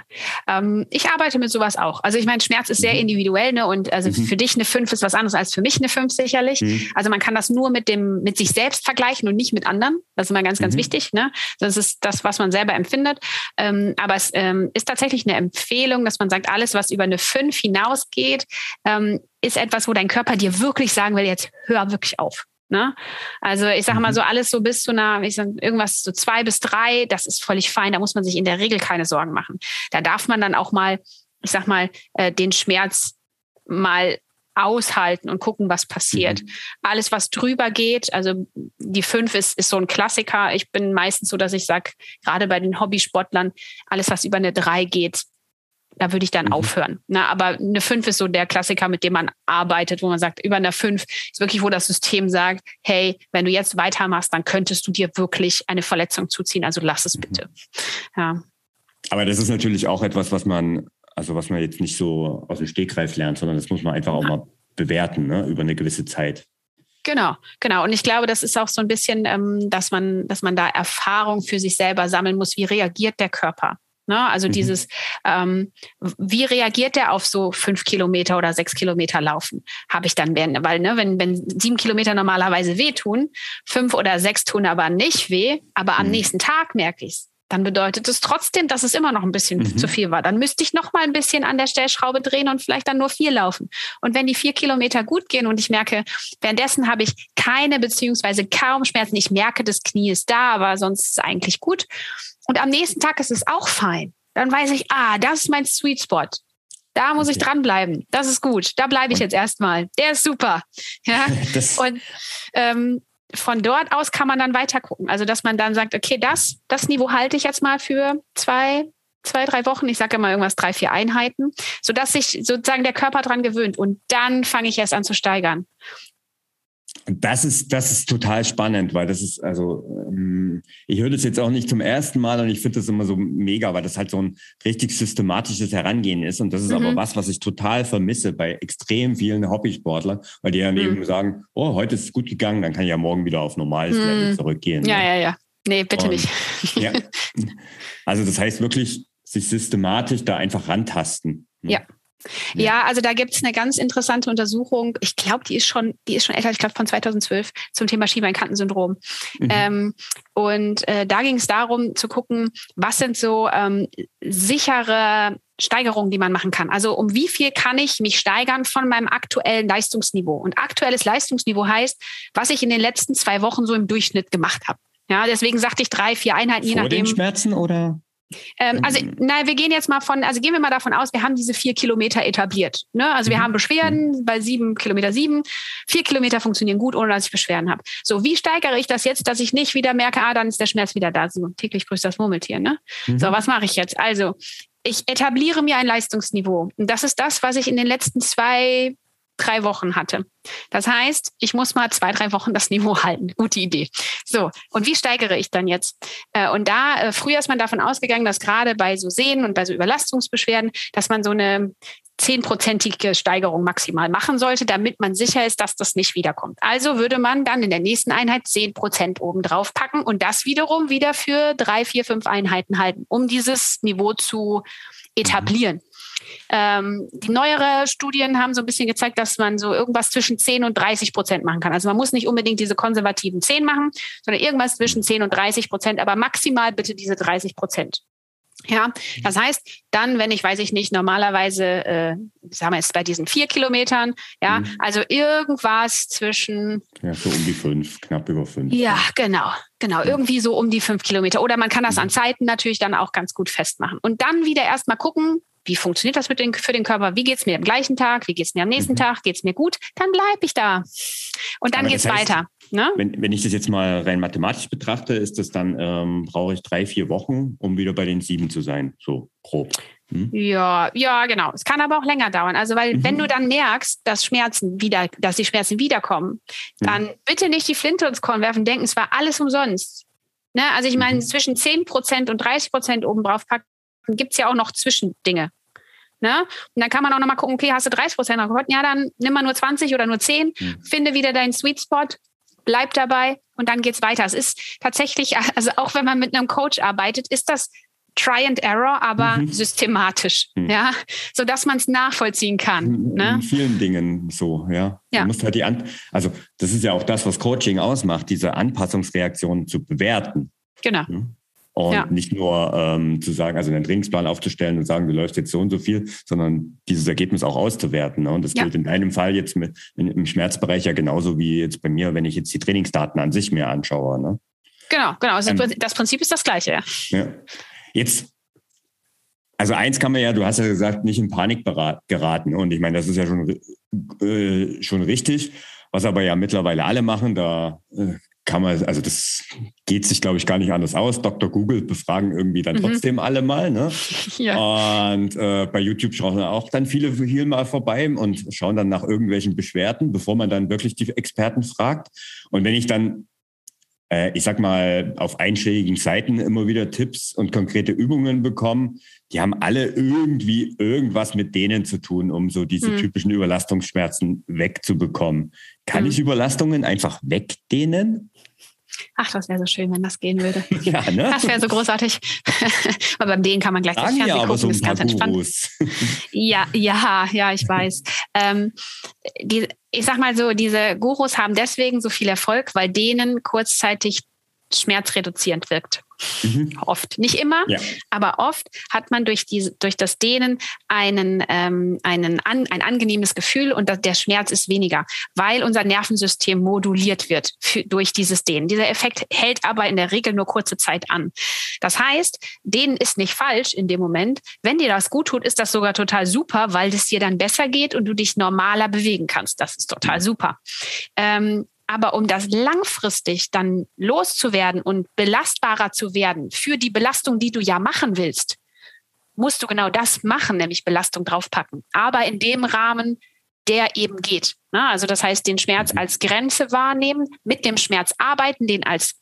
ähm, ich arbeite mit sowas auch. Also ich meine, Schmerz ist sehr mhm. individuell, ne? Und also mhm. für dich eine 5 ist was anderes als für mich eine 5 sicherlich. Mhm. Also man kann das nur mit dem, mit sich selbst vergleichen und nicht mit anderen. Das ist immer ganz, ganz mhm. wichtig, ne? Das ist das, was man selber empfindet. Ähm, aber es ähm, ist tatsächlich eine Empfehlung, dass man sagt, alles, was über eine 5 hinausgeht, ähm, ist etwas, wo dein Körper dir wirklich sagen will, jetzt hör wirklich auf. Ne? Also ich sage mal mhm. so alles so bis zu einer, ich sag, irgendwas so zwei bis drei, das ist völlig fein. Da muss man sich in der Regel keine Sorgen machen. Da darf man dann auch mal, ich sag mal, äh, den Schmerz mal aushalten und gucken, was passiert. Mhm. Alles, was drüber geht, also die fünf ist, ist so ein Klassiker. Ich bin meistens so, dass ich sage, gerade bei den Hobbysportlern, alles, was über eine drei geht, da würde ich dann mhm. aufhören. Na, aber eine 5 ist so der Klassiker, mit dem man arbeitet, wo man sagt, über eine 5 ist wirklich, wo das System sagt, hey, wenn du jetzt weitermachst, dann könntest du dir wirklich eine Verletzung zuziehen. Also lass es mhm. bitte. Ja. Aber das ist natürlich auch etwas, was man, also was man jetzt nicht so aus dem Stegreif lernt, sondern das muss man einfach auch mal bewerten, ne, über eine gewisse Zeit. Genau, genau. Und ich glaube, das ist auch so ein bisschen, ähm, dass man, dass man da Erfahrung für sich selber sammeln muss. Wie reagiert der Körper? Ne? Also mhm. dieses, ähm, wie reagiert der auf so fünf Kilometer oder sechs Kilometer Laufen? Habe ich dann, werden, weil ne, wenn, wenn sieben Kilometer normalerweise wehtun, fünf oder sechs tun aber nicht weh, aber mhm. am nächsten Tag merke ich es. Dann bedeutet es trotzdem, dass es immer noch ein bisschen mhm. zu viel war. Dann müsste ich noch mal ein bisschen an der Stellschraube drehen und vielleicht dann nur vier laufen. Und wenn die vier Kilometer gut gehen und ich merke, währenddessen habe ich keine beziehungsweise kaum Schmerzen, ich merke, das Knie ist da, aber sonst ist es eigentlich gut, und am nächsten Tag ist es auch fein. Dann weiß ich, ah, das ist mein Sweet Spot. Da muss ich dranbleiben. Das ist gut. Da bleibe ich jetzt erstmal. Der ist super. Ja. und ähm, von dort aus kann man dann weiter gucken. Also, dass man dann sagt, okay, das, das Niveau halte ich jetzt mal für zwei, zwei, drei Wochen. Ich sage immer irgendwas, drei, vier Einheiten, sodass sich sozusagen der Körper dran gewöhnt. Und dann fange ich erst an zu steigern. Das ist, das ist total spannend, weil das ist, also, ähm, ich höre das jetzt auch nicht zum ersten Mal und ich finde das immer so mega, weil das halt so ein richtig systematisches Herangehen ist. Und das ist mhm. aber was, was ich total vermisse bei extrem vielen Hobbysportlern, weil die dann mhm. eben sagen, oh, heute ist es gut gegangen, dann kann ich ja morgen wieder auf normales mhm. Level zurückgehen. Ja, ne? ja, ja. Nee, bitte und, nicht. ja. Also das heißt wirklich, sich systematisch da einfach rantasten. Ne? Ja. Ja. ja, also da gibt es eine ganz interessante Untersuchung. Ich glaube, die ist schon, die ist schon älter, ich glaube von 2012 zum Thema Schienbeinkantensyndrom. Mhm. Ähm, und äh, da ging es darum zu gucken, was sind so ähm, sichere Steigerungen, die man machen kann. Also um wie viel kann ich mich steigern von meinem aktuellen Leistungsniveau? Und aktuelles Leistungsniveau heißt, was ich in den letzten zwei Wochen so im Durchschnitt gemacht habe. Ja, deswegen sagte ich drei, vier Einheiten, je nachdem. Den Schmerzen oder? Ähm, also, ähm. na, wir gehen jetzt mal von, also gehen wir mal davon aus, wir haben diese vier Kilometer etabliert. Ne? Also wir mhm. haben Beschwerden mhm. bei sieben Kilometer sieben. Vier Kilometer funktionieren gut, ohne dass ich Beschwerden habe. So, wie steigere ich das jetzt, dass ich nicht wieder merke, ah, dann ist der Schmerz wieder da. So, täglich grüßt das Murmeltier. Ne? Mhm. So, was mache ich jetzt? Also, ich etabliere mir ein Leistungsniveau. Und das ist das, was ich in den letzten zwei drei Wochen hatte. Das heißt, ich muss mal zwei, drei Wochen das Niveau halten. Gute Idee. So, und wie steigere ich dann jetzt? Äh, und da, äh, früher ist man davon ausgegangen, dass gerade bei so Sehnen und bei so Überlastungsbeschwerden, dass man so eine zehnprozentige Steigerung maximal machen sollte, damit man sicher ist, dass das nicht wiederkommt. Also würde man dann in der nächsten Einheit zehn Prozent obendrauf packen und das wiederum wieder für drei, vier, fünf Einheiten halten, um dieses Niveau zu etablieren. Ähm, die neuere Studien haben so ein bisschen gezeigt, dass man so irgendwas zwischen 10 und 30 Prozent machen kann. Also man muss nicht unbedingt diese konservativen 10 machen, sondern irgendwas zwischen 10 und 30 Prozent, aber maximal bitte diese 30 Prozent. Ja, das heißt, dann, wenn ich, weiß ich nicht, normalerweise, äh, sagen wir jetzt bei diesen vier Kilometern, ja, mhm. also irgendwas zwischen. Ja, so um die fünf, knapp über fünf. Ja, genau, genau, ja. irgendwie so um die fünf Kilometer. Oder man kann das mhm. an Zeiten natürlich dann auch ganz gut festmachen. Und dann wieder erstmal gucken, wie funktioniert das mit den, für den Körper? Wie geht es mir am gleichen Tag? Wie geht es mir am nächsten mhm. Tag? Geht es mir gut? Dann bleibe ich da. Und dann geht es weiter. Ne? Wenn, wenn ich das jetzt mal rein mathematisch betrachte, ist das dann, ähm, brauche ich drei, vier Wochen, um wieder bei den sieben zu sein, so grob. Hm? Ja, ja, genau. Es kann aber auch länger dauern. Also, weil mhm. wenn du dann merkst, dass Schmerzen wieder, dass die Schmerzen wiederkommen, dann mhm. bitte nicht die Flinte ins Korn werfen, denken, es war alles umsonst. Ne? Also ich meine, mhm. zwischen 10% und 30% obendrauf packen, gibt es ja auch noch Zwischendinge. Ne? Und dann kann man auch nochmal gucken, okay, hast du 30 Prozent geworden? Ja, dann nimm mal nur 20 oder nur 10, mhm. finde wieder deinen Sweet Spot, bleib dabei und dann geht's weiter. Es ist tatsächlich, also auch wenn man mit einem Coach arbeitet, ist das Try and Error, aber mhm. systematisch, mhm. ja, so dass man es nachvollziehen kann. In, ne? in vielen Dingen so, ja. ja. Du musst halt die An also das ist ja auch das, was Coaching ausmacht, diese Anpassungsreaktionen zu bewerten. Genau. Mhm. Und ja. nicht nur ähm, zu sagen, also einen Trainingsplan aufzustellen und sagen, du läufst jetzt so und so viel, sondern dieses Ergebnis auch auszuwerten. Ne? Und das ja. gilt in deinem Fall jetzt mit, in, im Schmerzbereich ja genauso wie jetzt bei mir, wenn ich jetzt die Trainingsdaten an sich mir anschaue. Ne? Genau, genau. Also ähm, das Prinzip ist das gleiche, ja. ja. Jetzt also eins kann man ja, du hast ja gesagt, nicht in Panik geraten. Und ich meine, das ist ja schon, äh, schon richtig. Was aber ja mittlerweile alle machen, da äh, kann man, also das geht sich, glaube ich, gar nicht anders aus. Dr. Google befragen irgendwie dann mhm. trotzdem alle mal. Ne? Ja. Und äh, bei YouTube schauen auch dann viele hier mal vorbei und schauen dann nach irgendwelchen Beschwerden, bevor man dann wirklich die Experten fragt. Und wenn ich dann, äh, ich sag mal, auf einschlägigen Seiten immer wieder Tipps und konkrete Übungen bekomme, die haben alle irgendwie irgendwas mit denen zu tun, um so diese mhm. typischen Überlastungsschmerzen wegzubekommen. Kann mhm. ich Überlastungen einfach wegdehnen? Ach, das wäre so schön, wenn das gehen würde. Ja, ne? Das wäre so großartig. aber beim Dehnen kann man gleichzeitig Fernsehen ja, gucken, so ist ganz entspannt. Ja, ja, ja, ich weiß. Ähm, die, ich sag mal so, diese Gurus haben deswegen so viel Erfolg, weil denen kurzzeitig schmerzreduzierend wirkt. Mhm. Oft. Nicht immer, ja. aber oft hat man durch, diese, durch das Dehnen einen, ähm, einen an, ein angenehmes Gefühl und der Schmerz ist weniger, weil unser Nervensystem moduliert wird für, durch dieses Dehnen. Dieser Effekt hält aber in der Regel nur kurze Zeit an. Das heißt, Dehnen ist nicht falsch in dem Moment. Wenn dir das gut tut, ist das sogar total super, weil es dir dann besser geht und du dich normaler bewegen kannst. Das ist total super. Ähm, aber um das langfristig dann loszuwerden und belastbarer zu werden für die Belastung, die du ja machen willst, musst du genau das machen, nämlich Belastung draufpacken. Aber in dem Rahmen, der eben geht. Also das heißt, den Schmerz als Grenze wahrnehmen, mit dem Schmerz arbeiten, den als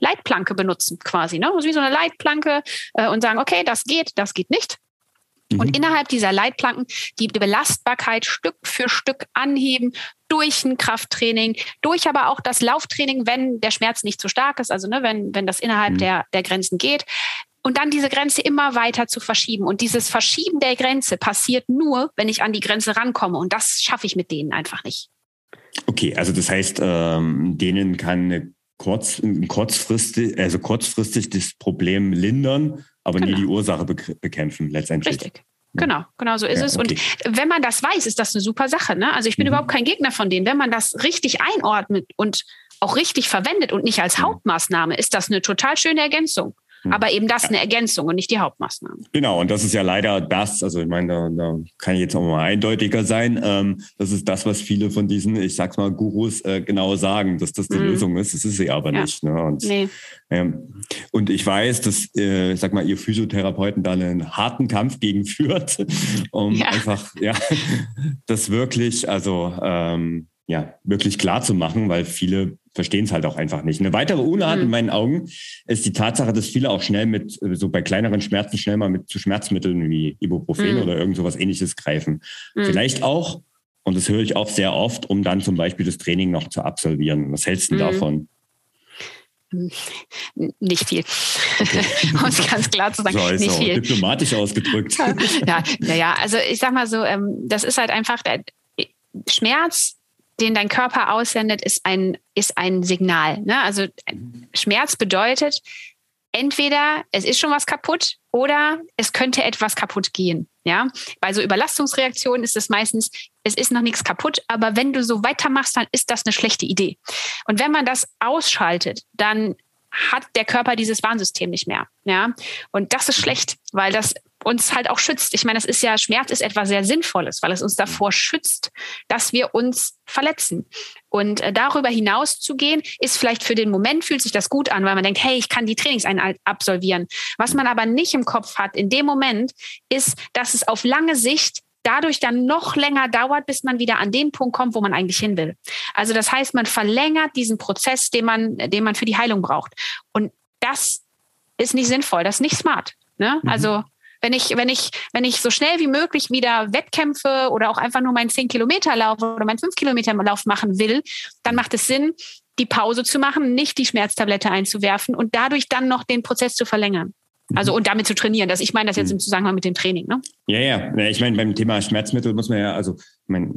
Leitplanke benutzen quasi. Ne? Also wie so eine Leitplanke äh, und sagen, okay, das geht, das geht nicht. Und mhm. innerhalb dieser Leitplanken die Belastbarkeit Stück für Stück anheben durch ein Krafttraining, durch aber auch das Lauftraining, wenn der Schmerz nicht zu stark ist, also ne, wenn, wenn das innerhalb mhm. der, der Grenzen geht. Und dann diese Grenze immer weiter zu verschieben. Und dieses Verschieben der Grenze passiert nur, wenn ich an die Grenze rankomme. Und das schaffe ich mit denen einfach nicht. Okay, also das heißt, ähm, denen kann eine kurz, kurzfristig, also kurzfristig das Problem lindern, aber genau. nie die Ursache bekämpfen letztendlich. Richtig. Genau, genau so ist ja, es. Okay. Und wenn man das weiß, ist das eine super Sache. Ne? Also ich bin mhm. überhaupt kein Gegner von denen. Wenn man das richtig einordnet und auch richtig verwendet und nicht als. Hauptmaßnahme, ist das eine total schöne Ergänzung. Hm. Aber eben das eine Ergänzung und nicht die Hauptmaßnahme. Genau, und das ist ja leider das, also ich meine, da, da kann ich jetzt auch mal eindeutiger sein. Ähm, das ist das, was viele von diesen, ich sag's mal, Gurus äh, genau sagen, dass das die mhm. Lösung ist. Das ist sie aber ja. nicht. Ne? Und, nee. ähm, und ich weiß, dass, äh, ich sag mal, ihr Physiotherapeuten da einen harten Kampf gegen führt, um ja. einfach, ja, das wirklich, also ähm, ja, wirklich klar zu machen, weil viele verstehen es halt auch einfach nicht. Eine weitere Unart mhm. in meinen Augen ist die Tatsache, dass viele auch schnell mit, so bei kleineren Schmerzen schnell mal mit zu Schmerzmitteln wie Ibuprofen mhm. oder irgend sowas ähnliches greifen. Mhm. Vielleicht auch, und das höre ich auch sehr oft, um dann zum Beispiel das Training noch zu absolvieren. Was hältst du mhm. davon? Nicht viel. Okay. um es ganz klar zu sagen, so, nicht viel. Diplomatisch ausgedrückt. ja, naja, also ich sag mal so, ähm, das ist halt einfach, der Schmerz den dein Körper aussendet, ist ein, ist ein Signal. Ne? Also Schmerz bedeutet, entweder es ist schon was kaputt oder es könnte etwas kaputt gehen. Ja, bei so Überlastungsreaktionen ist es meistens, es ist noch nichts kaputt, aber wenn du so weitermachst, dann ist das eine schlechte Idee. Und wenn man das ausschaltet, dann hat der Körper dieses Warnsystem nicht mehr. Ja, und das ist schlecht, weil das uns halt auch schützt. Ich meine, das ist ja, Schmerz ist etwas sehr Sinnvolles, weil es uns davor schützt, dass wir uns verletzen. Und äh, darüber hinaus zu gehen, ist vielleicht für den Moment fühlt sich das gut an, weil man denkt, hey, ich kann die Trainingseinheit absolvieren. Was man aber nicht im Kopf hat in dem Moment, ist, dass es auf lange Sicht dadurch dann noch länger dauert, bis man wieder an den Punkt kommt, wo man eigentlich hin will. Also das heißt, man verlängert diesen Prozess, den man, den man für die Heilung braucht. Und das ist nicht sinnvoll, das ist nicht smart. Ne? Mhm. Also wenn ich, wenn ich, wenn ich so schnell wie möglich wieder Wettkämpfe oder auch einfach nur meinen 10 Kilometer Lauf oder meinen 5 Kilometer Lauf machen will, dann macht es Sinn, die Pause zu machen, nicht die Schmerztablette einzuwerfen und dadurch dann noch den Prozess zu verlängern. Also mhm. und damit zu trainieren. Das, ich meine das jetzt im mhm. Zusammenhang mit dem Training. Ne? Ja, ja. Ich meine, beim Thema Schmerzmittel muss man ja, also, ich meine,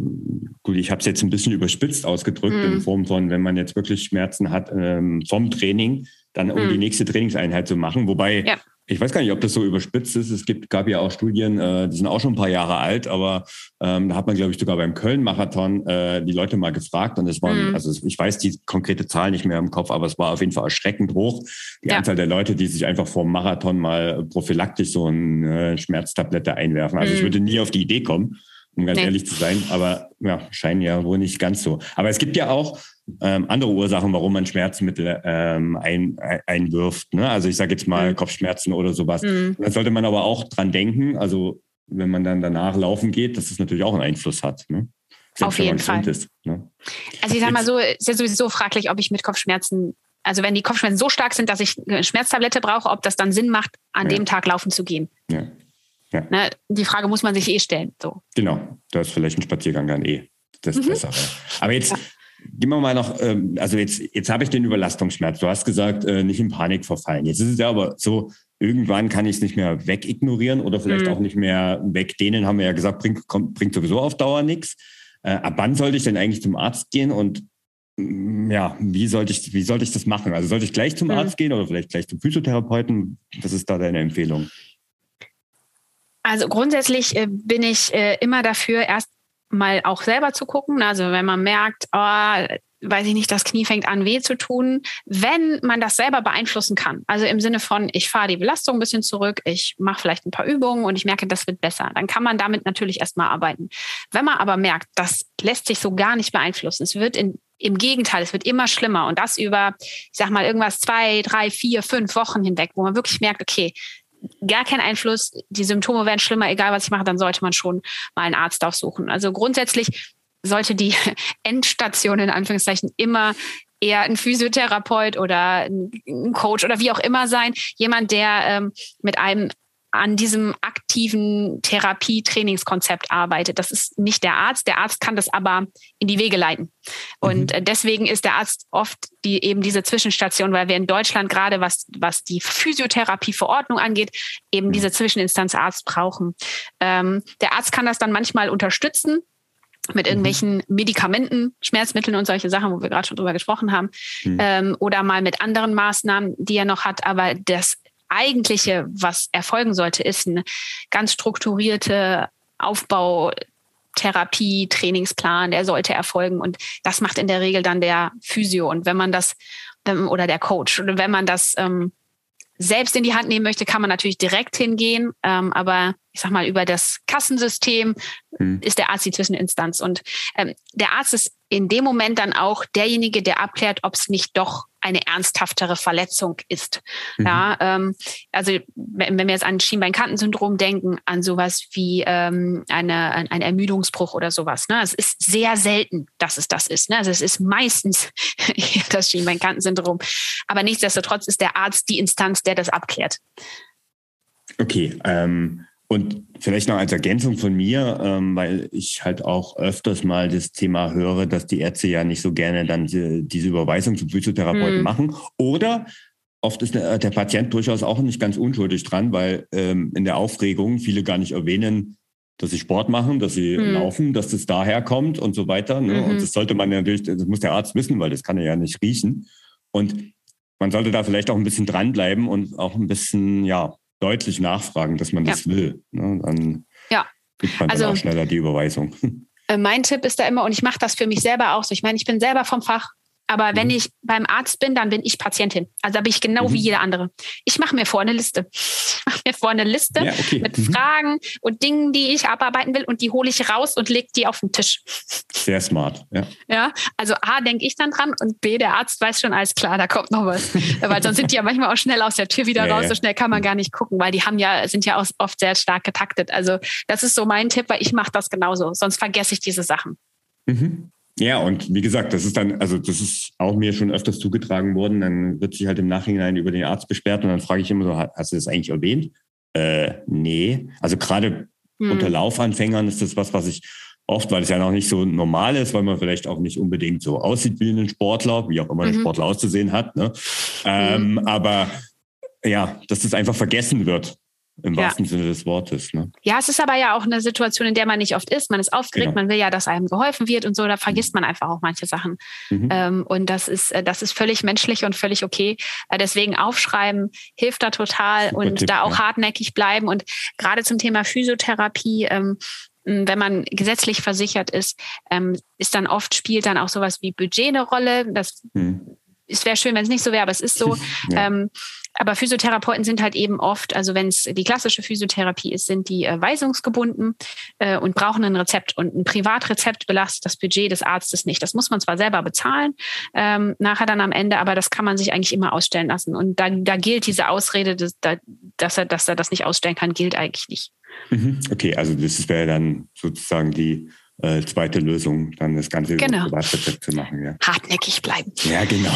gut, ich habe es jetzt ein bisschen überspitzt ausgedrückt mhm. in Form von, wenn man jetzt wirklich Schmerzen hat ähm, vom Training, dann um mhm. die nächste Trainingseinheit zu machen. Wobei ja ich weiß gar nicht, ob das so überspitzt ist. Es gibt, gab ja auch Studien, äh, die sind auch schon ein paar Jahre alt, aber ähm, da hat man, glaube ich, sogar beim Köln-Marathon äh, die Leute mal gefragt und es waren, mhm. also ich weiß die konkrete Zahl nicht mehr im Kopf, aber es war auf jeden Fall erschreckend hoch. Die ja. Anzahl der Leute, die sich einfach vor dem Marathon mal prophylaktisch so eine äh, Schmerztablette einwerfen. Also mhm. ich würde nie auf die Idee kommen, um ganz nee. ehrlich zu sein, aber ja, scheinen ja wohl nicht ganz so. Aber es gibt ja auch ähm, andere Ursachen, warum man Schmerzmittel ähm, ein, ein, einwirft. Ne? Also ich sage jetzt mal mhm. Kopfschmerzen oder sowas. Mhm. Da sollte man aber auch dran denken, also wenn man dann danach laufen geht, dass es natürlich auch einen Einfluss hat. Ne? Auf jeden Fall. Ist, ne? Also ich sage mal so, ist ja sowieso fraglich, ob ich mit Kopfschmerzen, also wenn die Kopfschmerzen so stark sind, dass ich eine Schmerztablette brauche, ob das dann Sinn macht, an ja. dem Tag laufen zu gehen. Ja. Ja. Ne, die Frage muss man sich eh stellen. So. Genau, da ist vielleicht ein Spaziergang dann eh das mhm. Bessere. Aber jetzt. Gehen wir mal noch, ähm, also jetzt, jetzt habe ich den Überlastungsschmerz. Du hast gesagt, äh, nicht in Panik verfallen. Jetzt ist es ja aber so, irgendwann kann ich es nicht mehr wegignorieren oder vielleicht mhm. auch nicht mehr wegdehnen, haben wir ja gesagt, bringt, kommt, bringt sowieso auf Dauer nichts. Äh, ab wann sollte ich denn eigentlich zum Arzt gehen und mm, ja, wie sollte ich, wie sollte ich das machen? Also sollte ich gleich zum mhm. Arzt gehen oder vielleicht gleich zum Physiotherapeuten? Was ist da deine Empfehlung? Also grundsätzlich äh, bin ich immer dafür, erst mal auch selber zu gucken. Also wenn man merkt, oh, weiß ich nicht, das Knie fängt an weh zu tun, wenn man das selber beeinflussen kann. Also im Sinne von, ich fahre die Belastung ein bisschen zurück, ich mache vielleicht ein paar Übungen und ich merke, das wird besser. Dann kann man damit natürlich erstmal arbeiten. Wenn man aber merkt, das lässt sich so gar nicht beeinflussen, es wird in, im Gegenteil, es wird immer schlimmer und das über, ich sag mal, irgendwas zwei, drei, vier, fünf Wochen hinweg, wo man wirklich merkt, okay, gar kein Einfluss, die Symptome werden schlimmer, egal was ich mache, dann sollte man schon mal einen Arzt aufsuchen. Also grundsätzlich sollte die Endstation in Anführungszeichen immer eher ein Physiotherapeut oder ein Coach oder wie auch immer sein. Jemand, der ähm, mit einem an diesem aktiven Therapie-Trainingskonzept arbeitet. Das ist nicht der Arzt. Der Arzt kann das aber in die Wege leiten. Und mhm. deswegen ist der Arzt oft die, eben diese Zwischenstation, weil wir in Deutschland gerade, was, was die Physiotherapie-Verordnung angeht, eben mhm. diese Zwischeninstanz Arzt brauchen. Ähm, der Arzt kann das dann manchmal unterstützen mit mhm. irgendwelchen Medikamenten, Schmerzmitteln und solche Sachen, wo wir gerade schon drüber gesprochen haben, mhm. ähm, oder mal mit anderen Maßnahmen, die er noch hat. Aber das eigentliche, was erfolgen sollte, ist eine ganz strukturierte Aufbau. Therapie, Trainingsplan, der sollte erfolgen. Und das macht in der Regel dann der Physio. Und wenn man das, oder der Coach, oder wenn man das ähm, selbst in die Hand nehmen möchte, kann man natürlich direkt hingehen. Ähm, aber ich sag mal, über das Kassensystem hm. ist der Arzt die Zwischeninstanz. Und ähm, der Arzt ist in dem Moment dann auch derjenige, der abklärt, ob es nicht doch eine ernsthaftere Verletzung ist. Mhm. Ja, ähm, also wenn, wir jetzt an Schienbeinkantensyndrom denken, an sowas wie ähm, eine, ein, ein Ermüdungsbruch oder sowas. Ne? Es ist sehr selten, dass es das ist. Ne? Also es ist meistens das Schienbeinkantensyndrom. Aber nichtsdestotrotz ist der Arzt die Instanz, der das abklärt. Okay, ähm, und vielleicht noch als Ergänzung von mir, ähm, weil ich halt auch öfters mal das Thema höre, dass die Ärzte ja nicht so gerne dann die, diese Überweisung zum Physiotherapeuten mhm. machen. Oder oft ist der, der, Patient durchaus auch nicht ganz unschuldig dran, weil ähm, in der Aufregung viele gar nicht erwähnen, dass sie Sport machen, dass sie mhm. laufen, dass das daher kommt und so weiter. Ne? Mhm. Und das sollte man natürlich, das muss der Arzt wissen, weil das kann er ja nicht riechen. Und man sollte da vielleicht auch ein bisschen dranbleiben und auch ein bisschen, ja, deutlich nachfragen, dass man ja. das will. Ne? Dann ja. gibt man also, dann auch schneller die Überweisung. Äh, mein Tipp ist da immer, und ich mache das für mich selber auch so. Ich meine, ich bin selber vom Fach. Aber wenn mhm. ich beim Arzt bin, dann bin ich Patientin. Also da bin ich genau mhm. wie jeder andere. Ich mache mir vor eine Liste. Ich mache mir vor eine Liste ja, okay. mit mhm. Fragen und Dingen, die ich abarbeiten will und die hole ich raus und lege die auf den Tisch. Sehr smart, ja. Ja, also A, denke ich dann dran und B, der Arzt weiß schon, alles klar, da kommt noch was. weil sonst sind die ja manchmal auch schnell aus der Tür wieder ja, raus. Ja. So schnell kann man gar nicht gucken, weil die haben ja, sind ja auch oft sehr stark getaktet. Also das ist so mein Tipp, weil ich mache das genauso. Sonst vergesse ich diese Sachen. Mhm. Ja, und wie gesagt, das ist dann, also das ist auch mir schon öfters zugetragen worden. Dann wird sich halt im Nachhinein über den Arzt besperrt und dann frage ich immer so, hast du das eigentlich erwähnt? Äh, nee. Also gerade hm. unter Laufanfängern ist das was, was ich oft, weil es ja noch nicht so normal ist, weil man vielleicht auch nicht unbedingt so aussieht wie ein Sportler, wie auch immer mhm. ein Sportler auszusehen hat. Ne? Ähm, mhm. Aber ja, dass das einfach vergessen wird im ja. wahrsten Sinne des Wortes. Ne? Ja, es ist aber ja auch eine Situation, in der man nicht oft ist. Man ist aufgeregt, genau. man will ja, dass einem geholfen wird und so, da vergisst mhm. man einfach auch manche Sachen. Mhm. Ähm, und das ist, äh, das ist völlig menschlich und völlig okay. Äh, deswegen aufschreiben hilft da total Super und Tipp, da auch ja. hartnäckig bleiben. Und gerade zum Thema Physiotherapie, ähm, wenn man gesetzlich versichert ist, ähm, ist dann oft spielt dann auch sowas wie Budget eine Rolle. Das hm. es wäre schön, wenn es nicht so wäre, aber es ist so. ja. ähm, aber Physiotherapeuten sind halt eben oft, also wenn es die klassische Physiotherapie ist, sind die äh, weisungsgebunden äh, und brauchen ein Rezept. Und ein Privatrezept belastet das Budget des Arztes nicht. Das muss man zwar selber bezahlen, ähm, nachher dann am Ende, aber das kann man sich eigentlich immer ausstellen lassen. Und da, da gilt diese Ausrede, dass, dass, er, dass er das nicht ausstellen kann, gilt eigentlich nicht. Mhm. Okay, also das wäre dann sozusagen die äh, zweite Lösung, dann das Ganze genau. über Privatrezept zu machen. Ja. Hartnäckig bleiben. Ja, genau.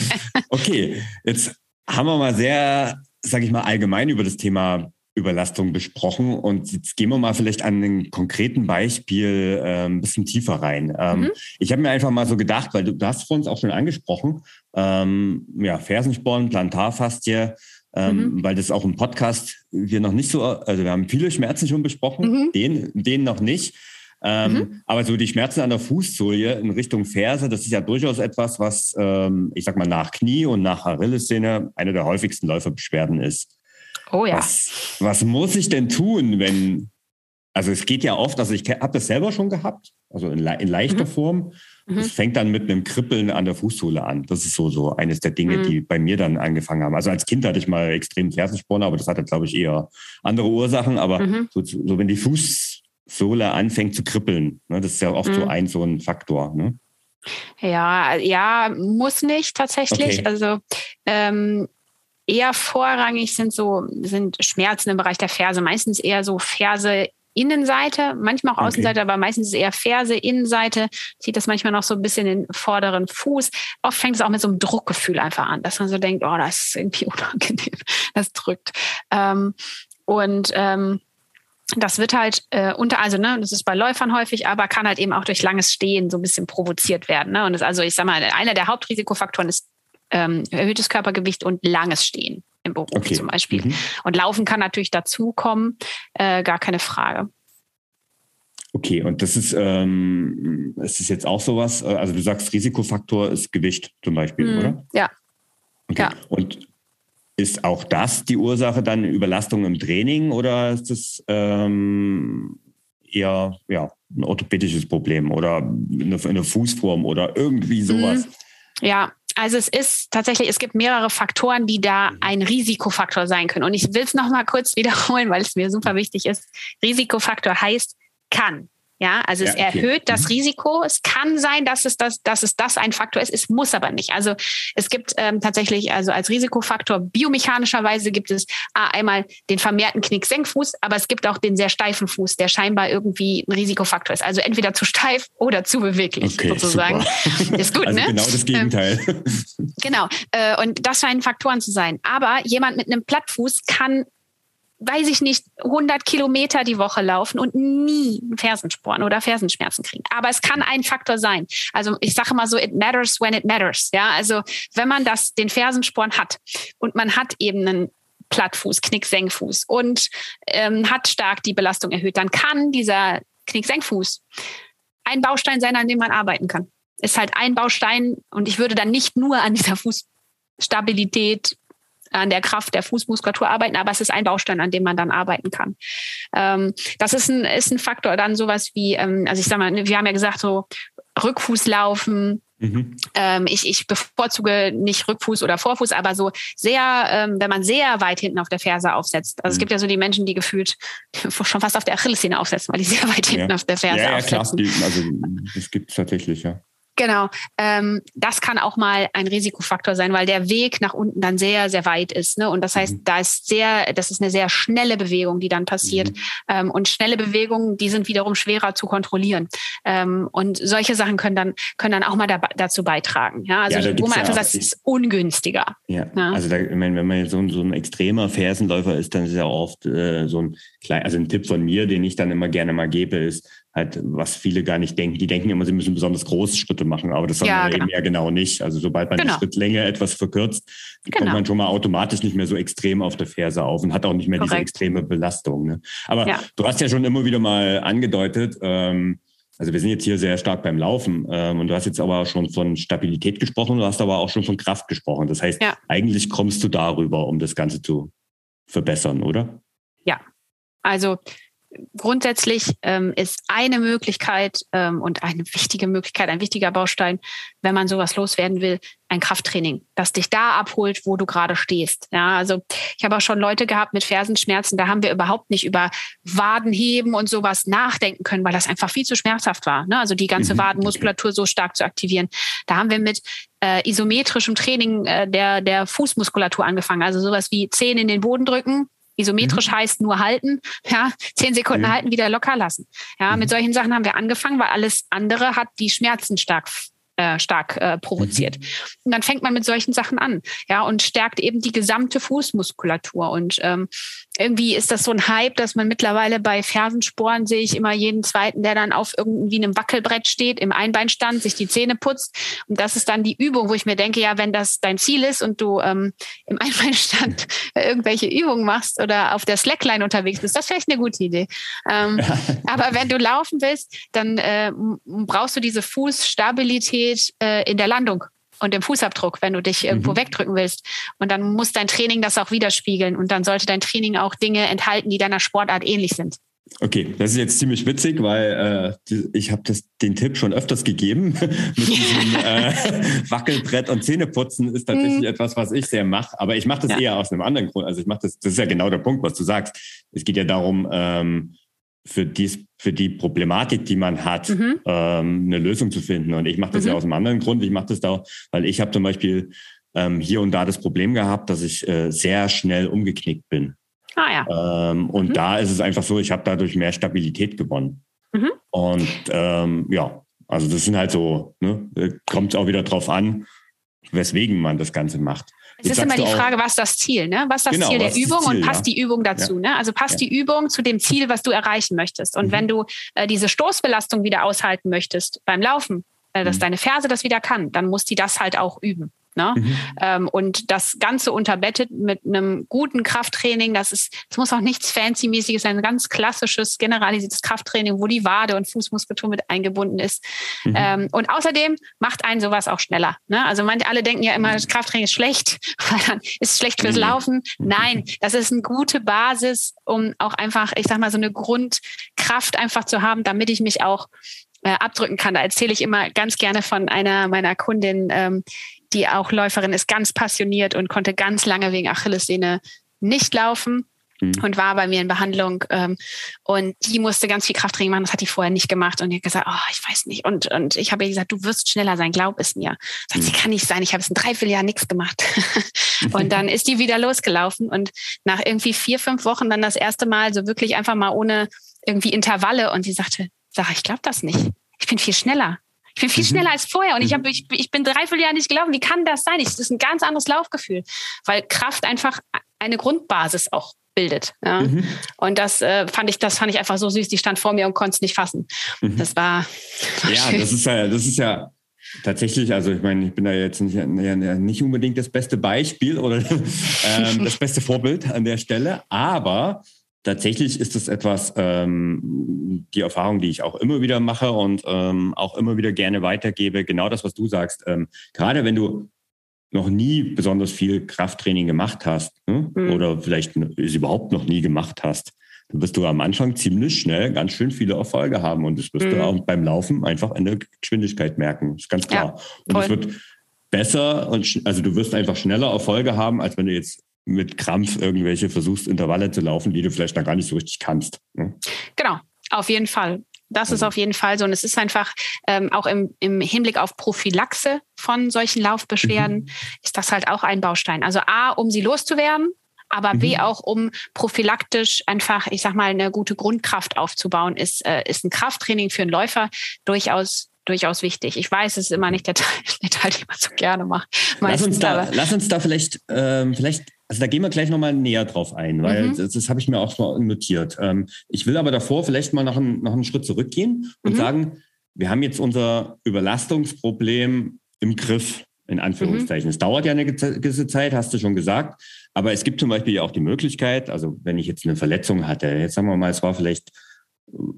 okay, jetzt haben wir mal sehr, sage ich mal, allgemein über das Thema Überlastung besprochen. Und jetzt gehen wir mal vielleicht an einem konkreten Beispiel äh, ein bisschen tiefer rein. Ähm, mhm. Ich habe mir einfach mal so gedacht, weil du, du hast vor uns auch schon angesprochen, ähm, ja, Fersensporn, Plantarfastie, ähm, mhm. weil das auch im Podcast wir noch nicht so, also wir haben viele Schmerzen schon besprochen, mhm. den, den noch nicht. Ähm, mhm. Aber so die Schmerzen an der Fußsohle in Richtung Ferse, das ist ja durchaus etwas, was, ähm, ich sag mal, nach Knie und nach Achillessehne eine der häufigsten Läuferbeschwerden ist. Oh ja. Was, was muss ich denn tun, wenn, also es geht ja oft, also ich habe das selber schon gehabt, also in, in leichter mhm. Form. Mhm. Es fängt dann mit einem Kribbeln an der Fußsohle an. Das ist so, so eines der Dinge, mhm. die bei mir dann angefangen haben. Also als Kind hatte ich mal extrem Fersensporn, aber das hatte, glaube ich, eher andere Ursachen. Aber mhm. so, so, wenn die Fußsohle anfängt zu kribbeln, ne, das ist ja so mhm. ein, so ein Faktor. Ne? Ja, ja, muss nicht tatsächlich. Okay. Also ähm, eher vorrangig sind so sind Schmerzen im Bereich der Ferse, meistens eher so Ferse Innenseite, manchmal auch okay. Außenseite, aber meistens eher Ferse, Innenseite, zieht das manchmal noch so ein bisschen den vorderen Fuß. Oft fängt es auch mit so einem Druckgefühl einfach an, dass man so denkt, oh, das ist irgendwie unangenehm, das drückt. Ähm, und ähm, das wird halt äh, unter, also ne, das ist bei Läufern häufig, aber kann halt eben auch durch langes Stehen so ein bisschen provoziert werden. Ne? Und das, also ich sag mal, einer der Hauptrisikofaktoren ist ähm, erhöhtes Körpergewicht und langes Stehen im Beruf okay. zum Beispiel. Mhm. Und Laufen kann natürlich dazukommen, äh, gar keine Frage. Okay, und das ist, ähm, ist jetzt auch sowas, äh, also du sagst, Risikofaktor ist Gewicht zum Beispiel, mhm. oder? Ja. Okay. ja. Und ist auch das die Ursache dann Überlastung im Training oder ist das ähm, eher ja, ein orthopädisches Problem oder eine, eine Fußform oder irgendwie sowas? Mhm. Ja, also es ist tatsächlich, es gibt mehrere Faktoren, die da mhm. ein Risikofaktor sein können. Und ich will es nochmal kurz wiederholen, weil es mir super wichtig ist. Risikofaktor heißt kann. Ja, also ja, es erhöht okay. das mhm. Risiko. Es kann sein, dass es das, dass es das ein Faktor ist. Es muss aber nicht. Also es gibt ähm, tatsächlich, also als Risikofaktor biomechanischerweise gibt es ah, einmal den vermehrten Knick-Senkfuß, aber es gibt auch den sehr steifen Fuß, der scheinbar irgendwie ein Risikofaktor ist. Also entweder zu steif oder zu beweglich okay, sozusagen. Super. Ist gut, also ne? Genau das Gegenteil. Ähm, genau. Äh, und das scheinen Faktoren zu sein. Aber jemand mit einem Plattfuß kann weiß ich nicht, 100 Kilometer die Woche laufen und nie Fersensporn oder Fersenschmerzen kriegen. Aber es kann ein Faktor sein. Also ich sage mal so, it matters when it matters. Ja, also wenn man das, den Fersensporn hat und man hat eben einen Plattfuß, Knicksenkfuß und ähm, hat stark die Belastung erhöht, dann kann dieser Knicksenkfuß ein Baustein sein, an dem man arbeiten kann. Ist halt ein Baustein und ich würde dann nicht nur an dieser Fußstabilität an der Kraft der Fußmuskulatur arbeiten, aber es ist ein Baustein, an dem man dann arbeiten kann. Ähm, das ist ein, ist ein Faktor, dann sowas wie, ähm, also ich sag mal, wir haben ja gesagt, so Rückfußlaufen, Mhm. Ähm, ich, ich bevorzuge nicht Rückfuß oder Vorfuß, aber so sehr, ähm, wenn man sehr weit hinten auf der Ferse aufsetzt. Also mhm. es gibt ja so die Menschen, die gefühlt schon fast auf der Achillessehne aufsetzen, weil die sehr weit hinten ja. auf der Ferse ja, ja, aufsetzen. Klar, also das gibt es tatsächlich, ja. Genau. Ähm, das kann auch mal ein Risikofaktor sein, weil der Weg nach unten dann sehr, sehr weit ist. Ne? Und das heißt, mhm. da ist sehr, das ist eine sehr schnelle Bewegung, die dann passiert. Mhm. Ähm, und schnelle Bewegungen, die sind wiederum schwerer zu kontrollieren. Ähm, und solche Sachen können dann, können dann auch mal da, dazu beitragen. Ja, also ja, wo man einfach sagt, es ist ungünstiger. Ja. ja. Also da, ich meine, wenn man so, so ein extremer Fersenläufer ist, dann ist ja oft äh, so ein klein, also ein Tipp von mir, den ich dann immer gerne mal gebe, ist, halt, was viele gar nicht denken. Die denken immer, sie müssen besonders große Schritte machen, aber das soll ja, man genau. eben ja genau nicht. Also sobald man genau. die Schrittlänge etwas verkürzt, genau. kommt man schon mal automatisch nicht mehr so extrem auf der Ferse auf und hat auch nicht mehr Korrekt. diese extreme Belastung. Ne? Aber ja. du hast ja schon immer wieder mal angedeutet, ähm, also wir sind jetzt hier sehr stark beim Laufen ähm, und du hast jetzt aber schon von Stabilität gesprochen, du hast aber auch schon von Kraft gesprochen. Das heißt, ja. eigentlich kommst du darüber, um das Ganze zu verbessern, oder? Ja, also grundsätzlich ähm, ist eine Möglichkeit ähm, und eine wichtige Möglichkeit, ein wichtiger Baustein, wenn man sowas loswerden will, ein Krafttraining, das dich da abholt, wo du gerade stehst. Ja, also ich habe auch schon Leute gehabt mit Fersenschmerzen, da haben wir überhaupt nicht über Wadenheben und sowas nachdenken können, weil das einfach viel zu schmerzhaft war. Ne? Also die ganze mhm. Wadenmuskulatur so stark zu aktivieren. Da haben wir mit äh, isometrischem Training äh, der, der Fußmuskulatur angefangen. Also sowas wie Zehen in den Boden drücken, Isometrisch mhm. heißt nur halten, ja, zehn Sekunden mhm. halten, wieder locker lassen. Ja, mhm. mit solchen Sachen haben wir angefangen, weil alles andere hat die Schmerzen stark äh, stark äh, provoziert. Mhm. Und dann fängt man mit solchen Sachen an, ja, und stärkt eben die gesamte Fußmuskulatur. Und ähm, irgendwie ist das so ein Hype, dass man mittlerweile bei Fersensporen sehe ich immer jeden zweiten, der dann auf irgendwie einem Wackelbrett steht, im Einbeinstand, sich die Zähne putzt. Und das ist dann die Übung, wo ich mir denke, ja, wenn das dein Ziel ist und du ähm, im Einbeinstand irgendwelche Übungen machst oder auf der Slackline unterwegs bist, das wäre vielleicht eine gute Idee. Ähm, aber wenn du laufen willst, dann äh, brauchst du diese Fußstabilität äh, in der Landung und im Fußabdruck, wenn du dich irgendwo mhm. wegdrücken willst. Und dann muss dein Training das auch widerspiegeln. Und dann sollte dein Training auch Dinge enthalten, die deiner Sportart ähnlich sind. Okay, das ist jetzt ziemlich witzig, weil äh, ich habe den Tipp schon öfters gegeben. Mit diesem äh, Wackelbrett und Zähneputzen ist tatsächlich mm. etwas, was ich sehr mache. Aber ich mache das ja. eher aus einem anderen Grund. Also ich mache das, das ist ja genau der Punkt, was du sagst. Es geht ja darum, ähm, für, dies, für die Problematik, die man hat, mhm. ähm, eine Lösung zu finden. Und ich mache das mhm. ja aus einem anderen Grund. Ich mache das da, weil ich habe zum Beispiel ähm, hier und da das Problem gehabt, dass ich äh, sehr schnell umgeknickt bin. Ah ja. Ähm, und mhm. da ist es einfach so, ich habe dadurch mehr Stabilität gewonnen. Mhm. Und ähm, ja, also das sind halt so, ne, äh, kommt auch wieder drauf an, weswegen man das Ganze macht. Es ist immer die Frage, was ist das Ziel, ne? Was ist das genau, Ziel der Übung Ziel, und passt ja. die Übung dazu, ja. ne? Also passt ja. die Übung zu dem Ziel, was du erreichen möchtest. Und mhm. wenn du äh, diese Stoßbelastung wieder aushalten möchtest beim Laufen, äh, dass mhm. deine Ferse das wieder kann, dann muss die das halt auch üben. Ne? Mhm. Ähm, und das Ganze unterbettet mit einem guten Krafttraining. Das ist, es muss auch nichts Fancy-mäßiges sein, ein ganz klassisches, generalisiertes Krafttraining, wo die Wade und Fußmuskulatur mit eingebunden ist. Mhm. Ähm, und außerdem macht einen sowas auch schneller. Ne? Also manche alle denken ja immer, das Krafttraining ist schlecht, weil dann ist es schlecht fürs Laufen. Nein, das ist eine gute Basis, um auch einfach, ich sag mal, so eine Grundkraft einfach zu haben, damit ich mich auch äh, abdrücken kann. Da erzähle ich immer ganz gerne von einer meiner Kundin, ähm, die auch Läuferin ist, ganz passioniert und konnte ganz lange wegen Achillessehne nicht laufen mhm. und war bei mir in Behandlung ähm, und die musste ganz viel Krafttraining machen, das hat die vorher nicht gemacht und die hat gesagt, oh, ich weiß nicht und, und ich habe ihr gesagt, du wirst schneller sein, glaub es mir. Sagt mhm. sie, kann nicht sein, ich habe es ein Dreivierteljahr nichts gemacht. und dann ist die wieder losgelaufen und nach irgendwie vier, fünf Wochen dann das erste Mal so wirklich einfach mal ohne irgendwie Intervalle und sie sagte, sag, ich glaube das nicht. Ich bin viel schneller. Ich bin viel mhm. schneller als vorher und ich, hab, ich, ich bin dreiviertel Jahre nicht gelaufen. Wie kann das sein? Das ist ein ganz anderes Laufgefühl, weil Kraft einfach eine Grundbasis auch bildet. Ja. Mhm. Und das äh, fand ich, das fand ich einfach so süß. Die stand vor mir und konnte es nicht fassen. Mhm. Das war, war ja, schön. das ist ja, das ist ja Tatsächlich, also ich meine, ich bin da jetzt nicht, nicht unbedingt das beste Beispiel oder ähm, das beste Vorbild an der Stelle, aber Tatsächlich ist es etwas, ähm, die Erfahrung, die ich auch immer wieder mache und ähm, auch immer wieder gerne weitergebe. Genau das, was du sagst. Ähm, gerade wenn du noch nie besonders viel Krafttraining gemacht hast ne? mhm. oder vielleicht es überhaupt noch nie gemacht hast, dann wirst du am Anfang ziemlich schnell ganz schön viele Erfolge haben und das wirst mhm. du auch beim Laufen einfach in der Geschwindigkeit merken. ist ganz klar. Ja, und es wird besser und also du wirst einfach schneller Erfolge haben, als wenn du jetzt mit Krampf irgendwelche versuchst, Intervalle zu laufen, die du vielleicht noch gar nicht so richtig kannst. Ne? Genau, auf jeden Fall. Das ist auf jeden Fall so. Und es ist einfach ähm, auch im, im Hinblick auf Prophylaxe von solchen Laufbeschwerden mhm. ist das halt auch ein Baustein. Also A, um sie loszuwerden, aber B, mhm. auch um prophylaktisch einfach, ich sag mal, eine gute Grundkraft aufzubauen, ist, äh, ist ein Krafttraining für einen Läufer durchaus durchaus wichtig. Ich weiß, es ist immer nicht der Teil, der Teil den man so gerne macht. Lass uns, da, lass uns da vielleicht, ähm, vielleicht also da gehen wir gleich nochmal näher drauf ein, weil mhm. das, das habe ich mir auch schon notiert. Ähm, ich will aber davor vielleicht mal noch einen, noch einen Schritt zurückgehen und mhm. sagen, wir haben jetzt unser Überlastungsproblem im Griff, in Anführungszeichen. Mhm. Es dauert ja eine gewisse Zeit, hast du schon gesagt. Aber es gibt zum Beispiel auch die Möglichkeit, also wenn ich jetzt eine Verletzung hatte, jetzt sagen wir mal, es war vielleicht,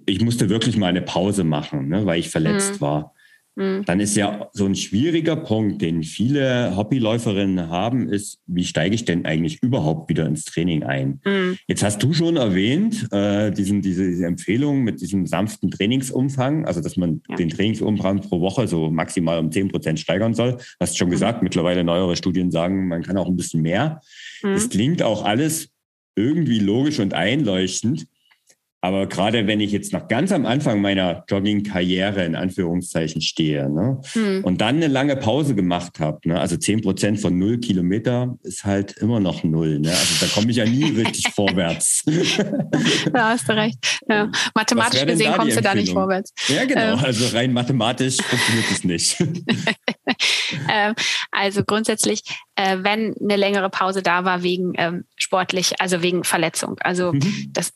ich musste wirklich mal eine Pause machen, ne, weil ich verletzt mhm. war. Mhm. Dann ist ja so ein schwieriger Punkt, den viele Hobbyläuferinnen haben, ist, wie steige ich denn eigentlich überhaupt wieder ins Training ein? Mhm. Jetzt hast du schon erwähnt, äh, diesen, diese, diese Empfehlung mit diesem sanften Trainingsumfang, also dass man ja. den Trainingsumfang pro Woche so maximal um 10 Prozent steigern soll. Hast schon mhm. gesagt, mittlerweile neuere Studien sagen, man kann auch ein bisschen mehr. Mhm. Das klingt auch alles irgendwie logisch und einleuchtend. Aber gerade wenn ich jetzt noch ganz am Anfang meiner Jogging-Karriere in Anführungszeichen stehe ne, hm. und dann eine lange Pause gemacht habe, ne, also zehn Prozent von null Kilometer ist halt immer noch null. Ne? Also da komme ich ja nie richtig vorwärts. Da hast du recht. Ja. Mathematisch gesehen kommst du da nicht vorwärts. Ja, genau. Ähm. Also rein mathematisch funktioniert es nicht. Ähm, also grundsätzlich, äh, wenn eine längere Pause da war wegen ähm, sportlich, also wegen Verletzung. Also mhm. das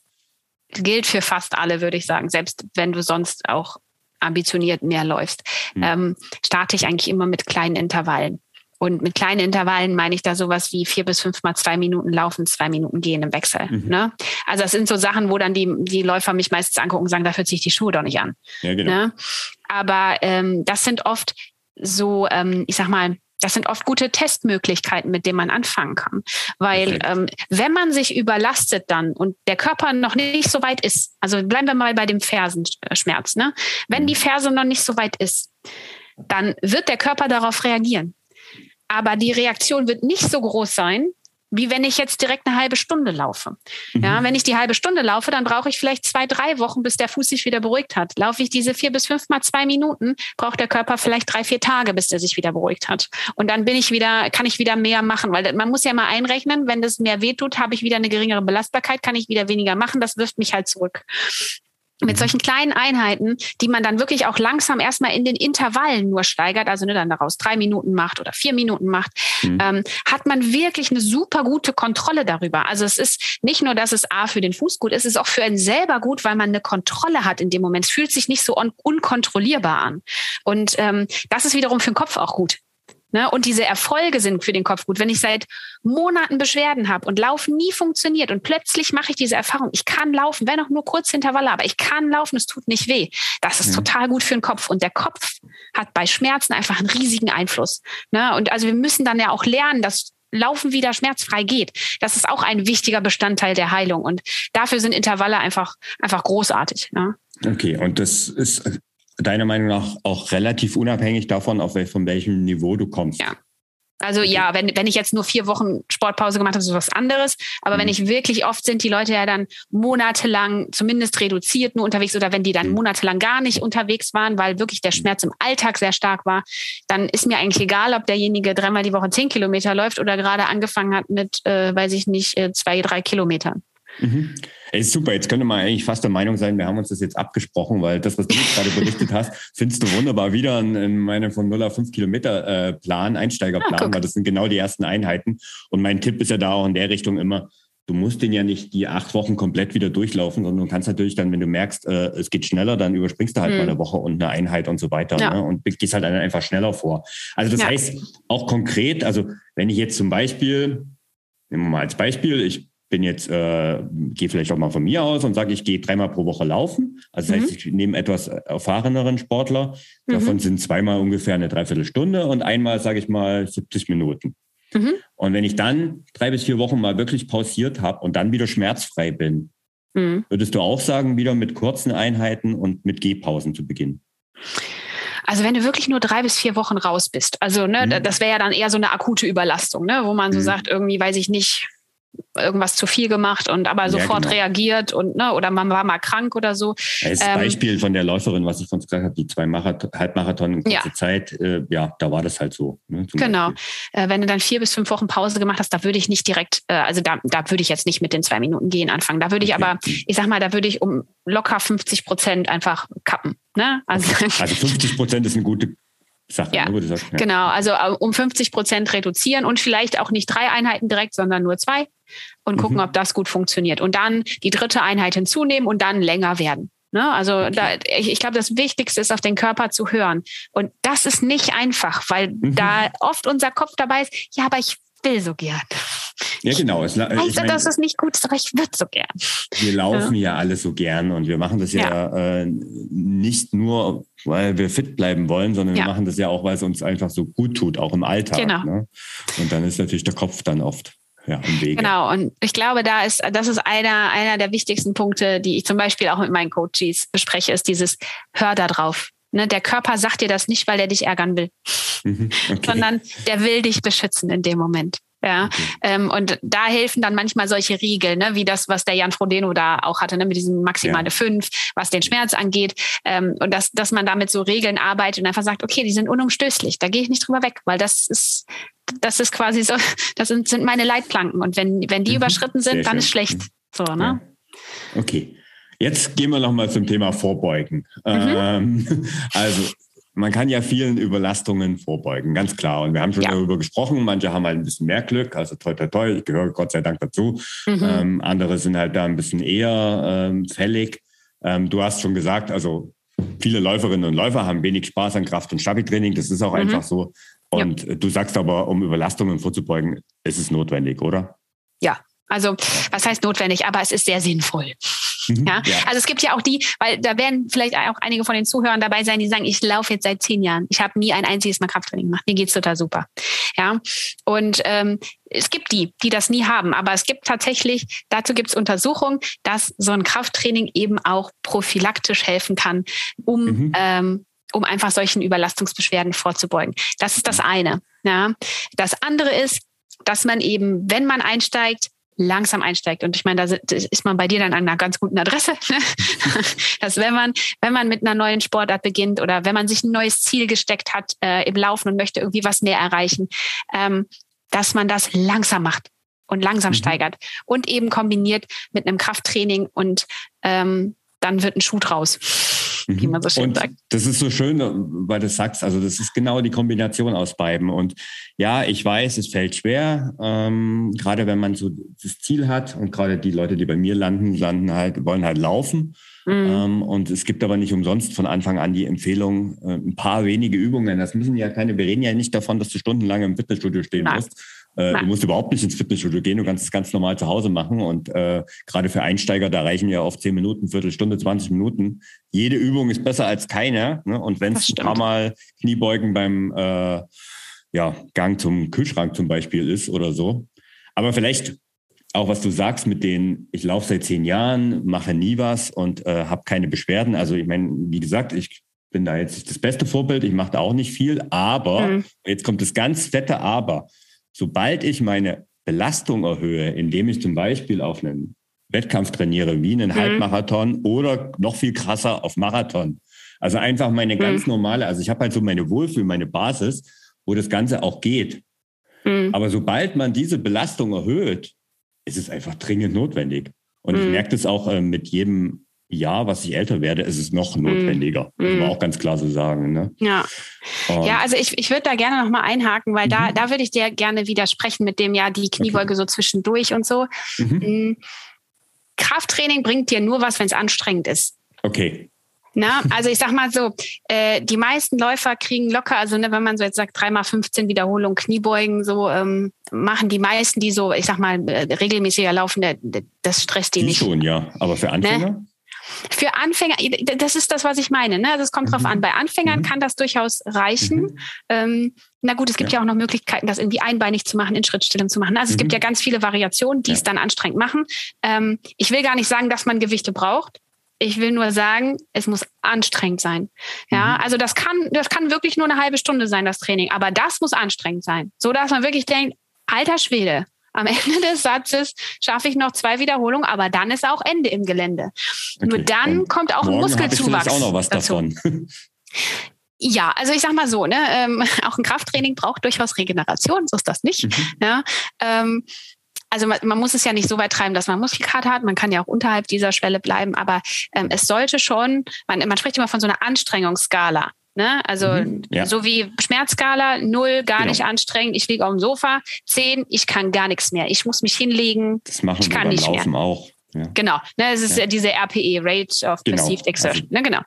gilt für fast alle, würde ich sagen, selbst wenn du sonst auch ambitioniert mehr läufst, mhm. ähm, starte ich eigentlich immer mit kleinen Intervallen. Und mit kleinen Intervallen meine ich da sowas wie vier bis fünf mal zwei Minuten laufen, zwei Minuten gehen im Wechsel. Mhm. Ne? Also das sind so Sachen, wo dann die, die Läufer mich meistens angucken und sagen, dafür ziehe ich die Schuhe doch nicht an. Ja, genau. Ne? Aber ähm, das sind oft so, ähm, ich sag mal, das sind oft gute Testmöglichkeiten, mit denen man anfangen kann. Weil ähm, wenn man sich überlastet dann und der Körper noch nicht so weit ist, also bleiben wir mal bei dem Fersenschmerz, ne? Wenn mhm. die Ferse noch nicht so weit ist, dann wird der Körper darauf reagieren. Aber die Reaktion wird nicht so groß sein, wie wenn ich jetzt direkt eine halbe Stunde laufe. Mhm. Ja, wenn ich die halbe Stunde laufe, dann brauche ich vielleicht zwei, drei Wochen, bis der Fuß sich wieder beruhigt hat. Laufe ich diese vier bis fünf mal zwei Minuten, braucht der Körper vielleicht drei, vier Tage, bis der sich wieder beruhigt hat. Und dann bin ich wieder, kann ich wieder mehr machen, weil man muss ja mal einrechnen, wenn das mehr wehtut, habe ich wieder eine geringere Belastbarkeit, kann ich wieder weniger machen. Das wirft mich halt zurück mit mhm. solchen kleinen Einheiten, die man dann wirklich auch langsam erstmal in den Intervallen nur steigert, also ne, dann daraus drei Minuten macht oder vier Minuten macht, mhm. ähm, hat man wirklich eine super gute Kontrolle darüber. Also es ist nicht nur, dass es A für den Fuß gut ist, es ist auch für einen selber gut, weil man eine Kontrolle hat in dem Moment. Es fühlt sich nicht so un unkontrollierbar an. Und ähm, das ist wiederum für den Kopf auch gut. Ne? Und diese Erfolge sind für den Kopf gut. Wenn ich seit Monaten Beschwerden habe und Laufen nie funktioniert und plötzlich mache ich diese Erfahrung, ich kann laufen, wenn auch nur kurz Intervalle, aber ich kann laufen, es tut nicht weh. Das ist mhm. total gut für den Kopf. Und der Kopf hat bei Schmerzen einfach einen riesigen Einfluss. Ne? Und also wir müssen dann ja auch lernen, dass Laufen wieder schmerzfrei geht. Das ist auch ein wichtiger Bestandteil der Heilung. Und dafür sind Intervalle einfach, einfach großartig. Ne? Okay, und das ist deiner Meinung nach auch relativ unabhängig davon, auf wel, von welchem Niveau du kommst. Ja. Also okay. ja, wenn, wenn ich jetzt nur vier Wochen Sportpause gemacht habe, ist was anderes. Aber mhm. wenn ich wirklich oft sind die Leute ja dann monatelang zumindest reduziert nur unterwegs oder wenn die dann mhm. monatelang gar nicht unterwegs waren, weil wirklich der mhm. Schmerz im Alltag sehr stark war, dann ist mir eigentlich egal, ob derjenige dreimal die Woche zehn Kilometer läuft oder gerade angefangen hat mit, äh, weiß ich nicht, äh, zwei, drei Kilometern. Mhm. Ey, super, jetzt könnte man eigentlich fast der Meinung sein, wir haben uns das jetzt abgesprochen, weil das, was du gerade berichtet hast, findest du wunderbar wieder in, in meinem von 0 auf 5 Kilometer äh, Plan, Einsteigerplan, ah, weil das sind genau die ersten Einheiten. Und mein Tipp ist ja da auch in der Richtung immer, du musst den ja nicht die acht Wochen komplett wieder durchlaufen, sondern du kannst natürlich dann, wenn du merkst, äh, es geht schneller, dann überspringst du halt mhm. mal eine Woche und eine Einheit und so weiter ja. ne? und gehst halt einfach schneller vor. Also das ja. heißt auch konkret, also wenn ich jetzt zum Beispiel, nehmen wir mal als Beispiel, ich bin jetzt, äh, gehe vielleicht auch mal von mir aus und sage, ich gehe dreimal pro Woche laufen. Also das mhm. heißt, ich nehme etwas erfahreneren Sportler. Davon mhm. sind zweimal ungefähr eine Dreiviertelstunde und einmal, sage ich mal, 70 Minuten. Mhm. Und wenn ich dann drei bis vier Wochen mal wirklich pausiert habe und dann wieder schmerzfrei bin, mhm. würdest du auch sagen, wieder mit kurzen Einheiten und mit Gehpausen zu beginnen? Also wenn du wirklich nur drei bis vier Wochen raus bist, also ne, mhm. das wäre ja dann eher so eine akute Überlastung, ne, wo man so mhm. sagt, irgendwie weiß ich nicht, irgendwas zu viel gemacht und aber sofort ja, genau. reagiert und ne, oder man war mal krank oder so. Als ähm, Beispiel von der Läuferin, was ich von gesagt habe, die zwei Marathon, Halbmarathon in kurzer ja. Zeit, äh, ja, da war das halt so. Ne, genau. Äh, wenn du dann vier bis fünf Wochen Pause gemacht hast, da würde ich nicht direkt, äh, also da, da würde ich jetzt nicht mit den zwei Minuten gehen anfangen. Da würde ich okay. aber, ich sag mal, da würde ich um locker 50 Prozent einfach kappen. Ne? Also, also 50 Prozent ist eine gute Sache. Ja, ne, ja. genau. Also äh, um 50 Prozent reduzieren und vielleicht auch nicht drei Einheiten direkt, sondern nur zwei und gucken, mhm. ob das gut funktioniert. Und dann die dritte Einheit hinzunehmen und dann länger werden. Ne? Also okay. da, ich, ich glaube, das Wichtigste ist, auf den Körper zu hören. Und das ist nicht einfach, weil mhm. da oft unser Kopf dabei ist, ja, aber ich will so gern. Ja, genau. Es, heißt, ich mein, dass es nicht gut ist, aber ich würde so gern. Wir laufen ja. ja alle so gern und wir machen das ja, ja. Äh, nicht nur, weil wir fit bleiben wollen, sondern ja. wir machen das ja auch, weil es uns einfach so gut tut, auch im Alltag. Genau. Ne? Und dann ist natürlich der Kopf dann oft ja. Genau, und ich glaube, da ist, das ist einer, einer der wichtigsten Punkte, die ich zum Beispiel auch mit meinen Coaches bespreche, ist dieses Hör da drauf. Ne, der Körper sagt dir das nicht, weil er dich ärgern will, mhm, okay. sondern der will dich beschützen in dem Moment. Ja, okay. ähm, und da helfen dann manchmal solche Regeln, ne, wie das, was der Jan Frodeno da auch hatte, ne, mit diesem maximale ja. fünf, was den Schmerz angeht. Ähm, und dass, dass man damit so Regeln arbeitet und einfach sagt, okay, die sind unumstößlich, da gehe ich nicht drüber weg, weil das ist, das ist quasi so, das sind, sind meine Leitplanken. Und wenn, wenn die mhm. überschritten sind, Sehr dann schön. ist schlecht. So, ne? Ja. Okay. Jetzt gehen wir nochmal zum Thema Vorbeugen. Mhm. Ähm, also man kann ja vielen Überlastungen vorbeugen, ganz klar. Und wir haben schon ja. darüber gesprochen. Manche haben halt ein bisschen mehr Glück, also toi, toi, toi. Ich gehöre Gott sei Dank dazu. Mhm. Ähm, andere sind halt da ein bisschen eher ähm, fällig. Ähm, du hast schon gesagt, also viele Läuferinnen und Läufer haben wenig Spaß an Kraft- und Stabi-Training. Das ist auch mhm. einfach so. Und ja. du sagst aber, um Überlastungen vorzubeugen, ist es notwendig, oder? Ja, also was heißt notwendig, aber es ist sehr sinnvoll. Mhm. Ja? ja? also es gibt ja auch die, weil da werden vielleicht auch einige von den Zuhörern dabei sein, die sagen, ich laufe jetzt seit zehn Jahren, ich habe nie ein einziges Mal Krafttraining gemacht, mir geht's total super. Ja, und ähm, es gibt die, die das nie haben, aber es gibt tatsächlich, dazu gibt es Untersuchungen, dass so ein Krafttraining eben auch prophylaktisch helfen kann, um mhm. ähm, um einfach solchen Überlastungsbeschwerden vorzubeugen. Das ist das eine. Ja. Das andere ist, dass man eben, wenn man einsteigt, langsam einsteigt. Und ich meine, da ist man bei dir dann an einer ganz guten Adresse. Ne? dass wenn man, wenn man mit einer neuen Sportart beginnt oder wenn man sich ein neues Ziel gesteckt hat äh, im Laufen und möchte irgendwie was mehr erreichen, ähm, dass man das langsam macht und langsam mhm. steigert und eben kombiniert mit einem Krafttraining und ähm, dann wird ein Schuh draus wie man so schön und sagt. Das ist so schön, weil du sagst, also das ist genau die Kombination aus beiden. Und ja, ich weiß, es fällt schwer, ähm, gerade wenn man so das Ziel hat und gerade die Leute, die bei mir landen, landen halt, wollen halt laufen. Mhm. Ähm, und es gibt aber nicht umsonst von Anfang an die Empfehlung, äh, ein paar wenige Übungen. Das müssen ja keine, wir reden ja nicht davon, dass du stundenlang im Fitnessstudio stehen Nein. musst, äh, du musst überhaupt nicht ins Fitnessstudio gehen, du kannst es ganz normal zu Hause machen. Und äh, gerade für Einsteiger, da reichen ja oft 10 Minuten, Viertelstunde, 20 Minuten. Jede Übung ist besser als keine. Ne? Und wenn es ein paar Mal Kniebeugen beim äh, ja, Gang zum Kühlschrank zum Beispiel ist oder so. Aber vielleicht auch, was du sagst mit den, ich laufe seit zehn Jahren, mache nie was und äh, habe keine Beschwerden. Also ich meine, wie gesagt, ich bin da jetzt das beste Vorbild, ich mache da auch nicht viel, aber mhm. jetzt kommt das ganz fette Aber sobald ich meine Belastung erhöhe, indem ich zum Beispiel auf einen Wettkampf trainiere, wie einen mhm. Halbmarathon oder noch viel krasser auf Marathon. Also einfach meine mhm. ganz normale, also ich habe halt so meine Wohlfühl, meine Basis, wo das Ganze auch geht. Mhm. Aber sobald man diese Belastung erhöht, ist es einfach dringend notwendig. Und ich mhm. merke das auch äh, mit jedem ja, was ich älter werde, ist es noch notwendiger. Mm. Muss man auch ganz klar so sagen. Ne? Ja. ja, also ich, ich würde da gerne nochmal einhaken, weil mhm. da, da würde ich dir gerne widersprechen mit dem, ja, die Kniebeuge okay. so zwischendurch und so. Mhm. Mm. Krafttraining bringt dir nur was, wenn es anstrengend ist. Okay. Na, also ich sag mal so, äh, die meisten Läufer kriegen locker, also ne, wenn man so jetzt sagt, dreimal 15 Wiederholungen Kniebeugen, so ähm, machen die meisten, die so, ich sag mal, äh, regelmäßiger laufen, das stresst die, die nicht. schon, ja. Aber für Anfänger? Ne? Für Anfänger, das ist das, was ich meine. Ne? Also es kommt mhm. drauf an. Bei Anfängern mhm. kann das durchaus reichen. Mhm. Ähm, na gut, es gibt ja. ja. auch noch Möglichkeiten, das irgendwie einbeinig zu machen, in Schrittstellung zu machen. Also es gibt mhm. ja ganz viele Variationen, die ja. es dann anstrengend machen. Ähm, ich will gar nicht sagen, dass man Gewichte braucht. Ich will nur sagen, es muss anstrengend sein. Ja, mhm. also das kann, das kann wirklich nur eine halbe Stunde sein, das Training. Aber das muss anstrengend sein. So dass man wirklich denkt, alter Schwede, am Ende des Satzes schaffe ich noch zwei Wiederholungen, aber dann ist auch Ende im Gelände. Okay. Nur dann Und kommt auch ein Muskelzuwachs. Ich auch noch was dazu. davon. Ja, also ich sag mal so, ne, ähm, auch ein Krafttraining braucht durchaus Regeneration, so ist das nicht. Mhm. Ja, ähm, also man, man, muss es ja nicht so weit treiben, dass man Muskelkater hat. Man kann ja auch unterhalb dieser Schwelle bleiben, aber ähm, es sollte schon, man, man spricht immer von so einer Anstrengungsskala. Ne? Also mhm, ja. so wie Schmerzskala, null, gar genau. nicht anstrengend, ich liege auf dem Sofa, zehn, ich kann gar nichts mehr. Ich muss mich hinlegen. Das machen ich kann wir beim nicht Laufen mehr. auch. Ja. Genau, ne, es ist ja. diese RPE, Rate of genau. Perceived Exertion. Also, ne, genau.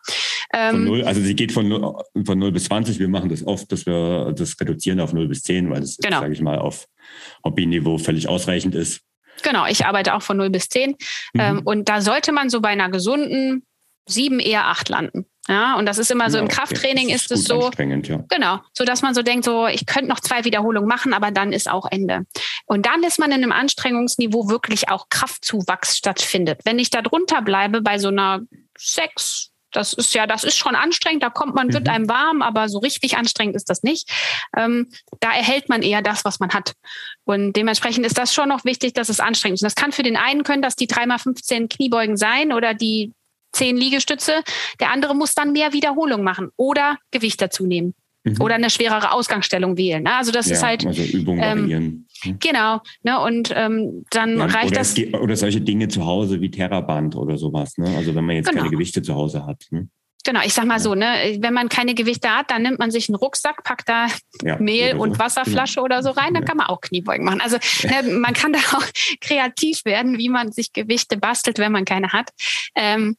Ähm, 0, also sie geht von 0, von 0 bis 20. Wir machen das oft, dass wir das reduzieren auf 0 bis 10, weil das, genau. sage ich mal, auf Hobbyniveau völlig ausreichend ist. Genau, ich arbeite auch von 0 bis 10. Mhm. Ähm, und da sollte man so bei einer gesunden 7, eher 8 landen. Ja, und das ist immer so ja, im Krafttraining okay. ist, ist es so, ja. genau, so dass man so denkt, so ich könnte noch zwei Wiederholungen machen, aber dann ist auch Ende. Und dann ist man in einem Anstrengungsniveau wirklich auch Kraftzuwachs stattfindet. Wenn ich da drunter bleibe bei so einer sechs, Das ist ja, das ist schon anstrengend. Da kommt man, wird mhm. einem warm, aber so richtig anstrengend ist das nicht. Ähm, da erhält man eher das, was man hat. Und dementsprechend ist das schon noch wichtig, dass es anstrengend ist. Und das kann für den einen können das die 3x15 Kniebeugen sein oder die 10 Liegestütze. Der andere muss dann mehr Wiederholung machen oder Gewicht dazu nehmen. Mhm. Oder eine schwerere Ausgangsstellung wählen. Ne? Also das ja, ist halt. Also Übungen ähm, variieren. Mhm. Genau. Ne? Und ähm, dann ja, reicht oder das. oder solche Dinge zu Hause wie Terraband oder sowas. Ne? Also wenn man jetzt genau. keine Gewichte zu Hause hat. Ne? Genau, ich sag mal so, ne, wenn man keine Gewichte hat, dann nimmt man sich einen Rucksack, packt da ja, Mehl und so. Wasserflasche genau. oder so rein, dann kann man auch Kniebeugen machen. Also ne, man kann da auch kreativ werden, wie man sich Gewichte bastelt, wenn man keine hat. Ähm,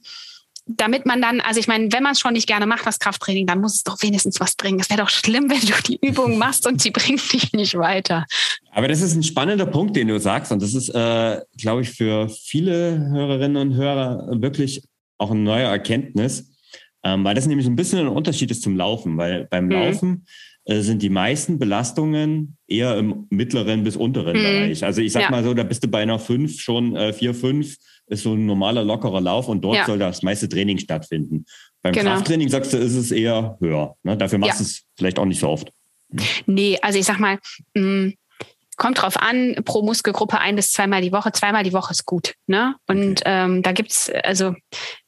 damit man dann, also ich meine, wenn man es schon nicht gerne macht, das Krafttraining, dann muss es doch wenigstens was bringen. Es wäre doch schlimm, wenn du die Übung machst und sie bringt dich nicht weiter. Aber das ist ein spannender Punkt, den du sagst. Und das ist, äh, glaube ich, für viele Hörerinnen und Hörer wirklich auch eine neue Erkenntnis, ähm, weil das nämlich ein bisschen ein Unterschied ist zum Laufen, weil beim mhm. Laufen äh, sind die meisten Belastungen eher im mittleren bis unteren mhm. Bereich. Also ich sag ja. mal so, da bist du bei einer 5 schon äh, 4, 5 ist so ein normaler, lockerer Lauf und dort ja. soll das meiste Training stattfinden. Beim genau. Krafttraining sagst du, ist es eher höher. Ne? Dafür machst du ja. es vielleicht auch nicht so oft. Nee, also ich sag mal, mh, mm, kommt drauf an, pro Muskelgruppe ein bis zweimal die Woche. Zweimal die Woche ist gut. Ne? Und ähm, da gibt's also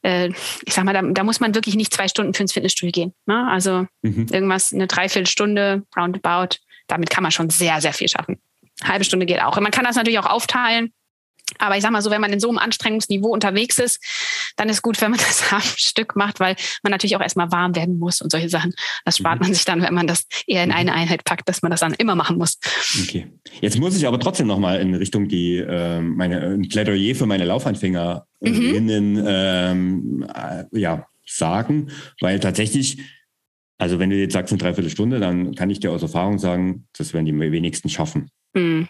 äh, ich sag mal, da, da, muss man wirklich nicht zwei Stunden für ins Fitnessstudio gehen. Ne? Also mhm. irgendwas, eine Dreiviertelstunde, roundabout, damit kann man schon sehr, sehr viel schaffen. Halbe Stunde geht auch. Und man kann das natürlich auch aufteilen. Aber ich sag mal so, wenn man in so einem Anstrengungsniveau unterwegs ist, dann ist gut, wenn man das am Stück macht, weil man natürlich auch erstmal warm werden muss und solche Sachen. Das spart mhm. man sich dann, wenn man das eher in mhm. eine Einheit packt, dass man das dann immer machen muss. Okay. Jetzt muss ich aber trotzdem nochmal in Richtung die äh, meine ein Plädoyer für meine Laufanfängerinnen mhm. ähm, äh, ja, sagen, weil tatsächlich also wenn du jetzt sagst eine Dreiviertelstunde, dann kann ich dir aus Erfahrung sagen, das werden die wenigsten schaffen. Mhm.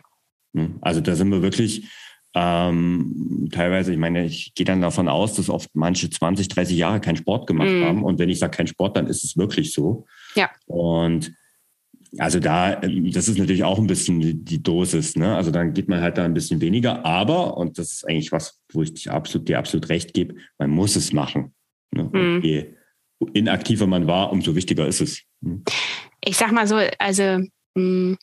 Also da sind wir wirklich ähm, teilweise, ich meine, ich gehe dann davon aus, dass oft manche 20, 30 Jahre keinen Sport gemacht mm. haben. Und wenn ich sage kein Sport, dann ist es wirklich so. Ja. Und also da, das ist natürlich auch ein bisschen die Dosis, ne? Also dann geht man halt da ein bisschen weniger, aber, und das ist eigentlich was, wo ich dir absolut, dir absolut recht gebe, man muss es machen. Ne? Mm. Je inaktiver man war, umso wichtiger ist es. Hm. Ich sag mal so, also mh,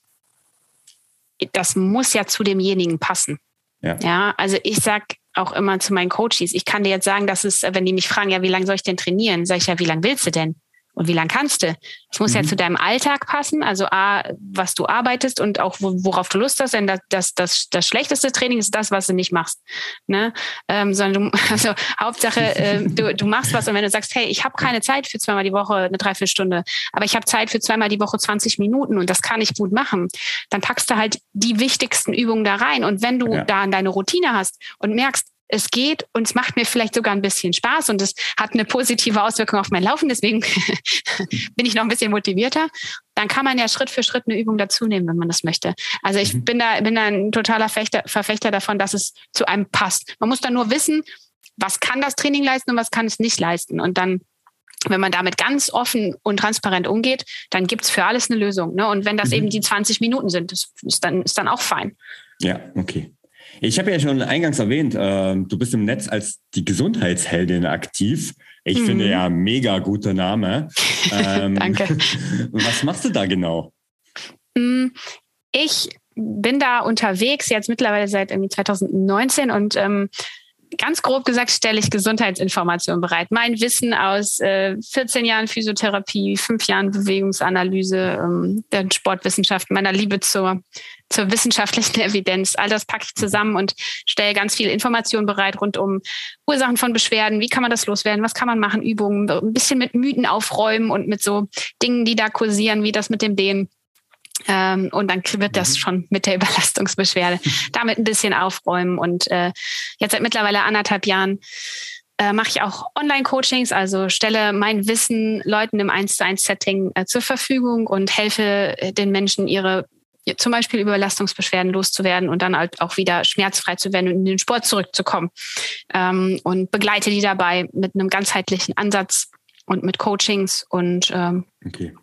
das muss ja zu demjenigen passen. Ja. ja, also ich sag auch immer zu meinen Coaches, ich kann dir jetzt sagen, dass es, wenn die mich fragen, ja, wie lange soll ich denn trainieren? Sag ich ja, wie lange willst du denn? Und wie lange kannst du? Es muss mhm. ja zu deinem Alltag passen, also A, was du arbeitest und auch worauf du Lust hast, denn das, das, das, das schlechteste Training ist das, was du nicht machst. Ne? Ähm, sondern du, also Hauptsache, äh, du, du machst was und wenn du sagst, hey, ich habe keine Zeit für zweimal die Woche eine Dreiviertelstunde, aber ich habe Zeit für zweimal die Woche 20 Minuten und das kann ich gut machen, dann packst du halt die wichtigsten Übungen da rein. Und wenn du ja. da deine Routine hast und merkst, es geht und es macht mir vielleicht sogar ein bisschen Spaß und es hat eine positive Auswirkung auf mein Laufen, deswegen bin ich noch ein bisschen motivierter. Dann kann man ja Schritt für Schritt eine Übung dazu nehmen, wenn man das möchte. Also ich mhm. bin da, bin da ein totaler Fechter, Verfechter davon, dass es zu einem passt. Man muss dann nur wissen, was kann das Training leisten und was kann es nicht leisten. Und dann wenn man damit ganz offen und transparent umgeht, dann gibt's für alles eine Lösung. Ne? Und wenn das mhm. eben die 20 Minuten sind, das ist dann, ist dann auch fein. Ja, okay. Ich habe ja schon eingangs erwähnt, äh, du bist im Netz als die Gesundheitsheldin aktiv. Ich mhm. finde ja mega guter Name. Ähm, Danke. Was machst du da genau? Mm, ich bin da unterwegs, jetzt mittlerweile seit irgendwie 2019 und ähm, ganz grob gesagt stelle ich Gesundheitsinformationen bereit. Mein Wissen aus äh, 14 Jahren Physiotherapie, fünf Jahren Bewegungsanalyse, ähm, der Sportwissenschaft, meiner Liebe zur, zur wissenschaftlichen Evidenz, all das packe ich zusammen und stelle ganz viele Informationen bereit rund um Ursachen von Beschwerden, wie kann man das loswerden, was kann man machen, Übungen, ein bisschen mit Mythen aufräumen und mit so Dingen, die da kursieren, wie das mit dem Dehnen. Ähm, und dann wird das mhm. schon mit der Überlastungsbeschwerde damit ein bisschen aufräumen. Und äh, jetzt seit mittlerweile anderthalb Jahren äh, mache ich auch Online-Coachings, also stelle mein Wissen Leuten im 1 zu 1 Setting äh, zur Verfügung und helfe äh, den Menschen, ihre zum Beispiel Überlastungsbeschwerden loszuwerden und dann halt auch wieder schmerzfrei zu werden und in den Sport zurückzukommen. Ähm, und begleite die dabei mit einem ganzheitlichen Ansatz und mit Coachings und ähm, okay.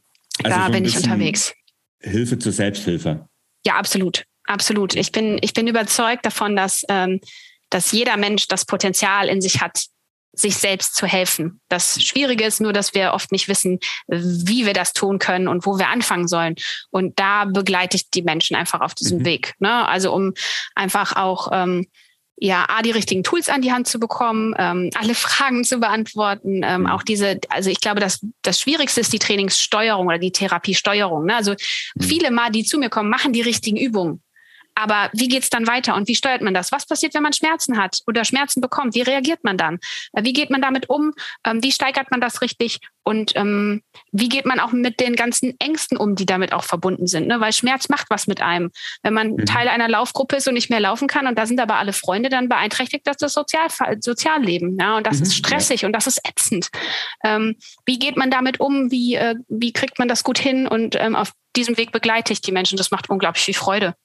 also da bin ich unterwegs. Hilfe zur Selbsthilfe. Ja, absolut. Absolut. Ich bin, ich bin überzeugt davon, dass, ähm, dass jeder Mensch das Potenzial in sich hat, sich selbst zu helfen. Das Schwierige ist nur, dass wir oft nicht wissen, wie wir das tun können und wo wir anfangen sollen. Und da begleite ich die Menschen einfach auf diesem mhm. Weg. Ne? Also um einfach auch ähm, ja, A, die richtigen Tools an die Hand zu bekommen, ähm, alle Fragen zu beantworten, ähm, mhm. auch diese, also ich glaube, dass das Schwierigste ist die Trainingssteuerung oder die Therapiesteuerung. Ne? Also mhm. viele mal, die zu mir kommen, machen die richtigen Übungen. Aber wie geht's dann weiter und wie steuert man das? Was passiert, wenn man Schmerzen hat oder Schmerzen bekommt? Wie reagiert man dann? Äh, wie geht man damit um? Ähm, wie steigert man das richtig? Und ähm, wie geht man auch mit den ganzen Ängsten um, die damit auch verbunden sind? Ne? Weil Schmerz macht was mit einem. Wenn man mhm. Teil einer Laufgruppe ist und nicht mehr laufen kann und da sind aber alle Freunde, dann beeinträchtigt das das Sozial Sozialleben. Ja? Und das mhm. ist stressig ja. und das ist ätzend. Ähm, wie geht man damit um? Wie, äh, wie kriegt man das gut hin? Und ähm, auf diesem Weg begleite ich die Menschen. Das macht unglaublich viel Freude.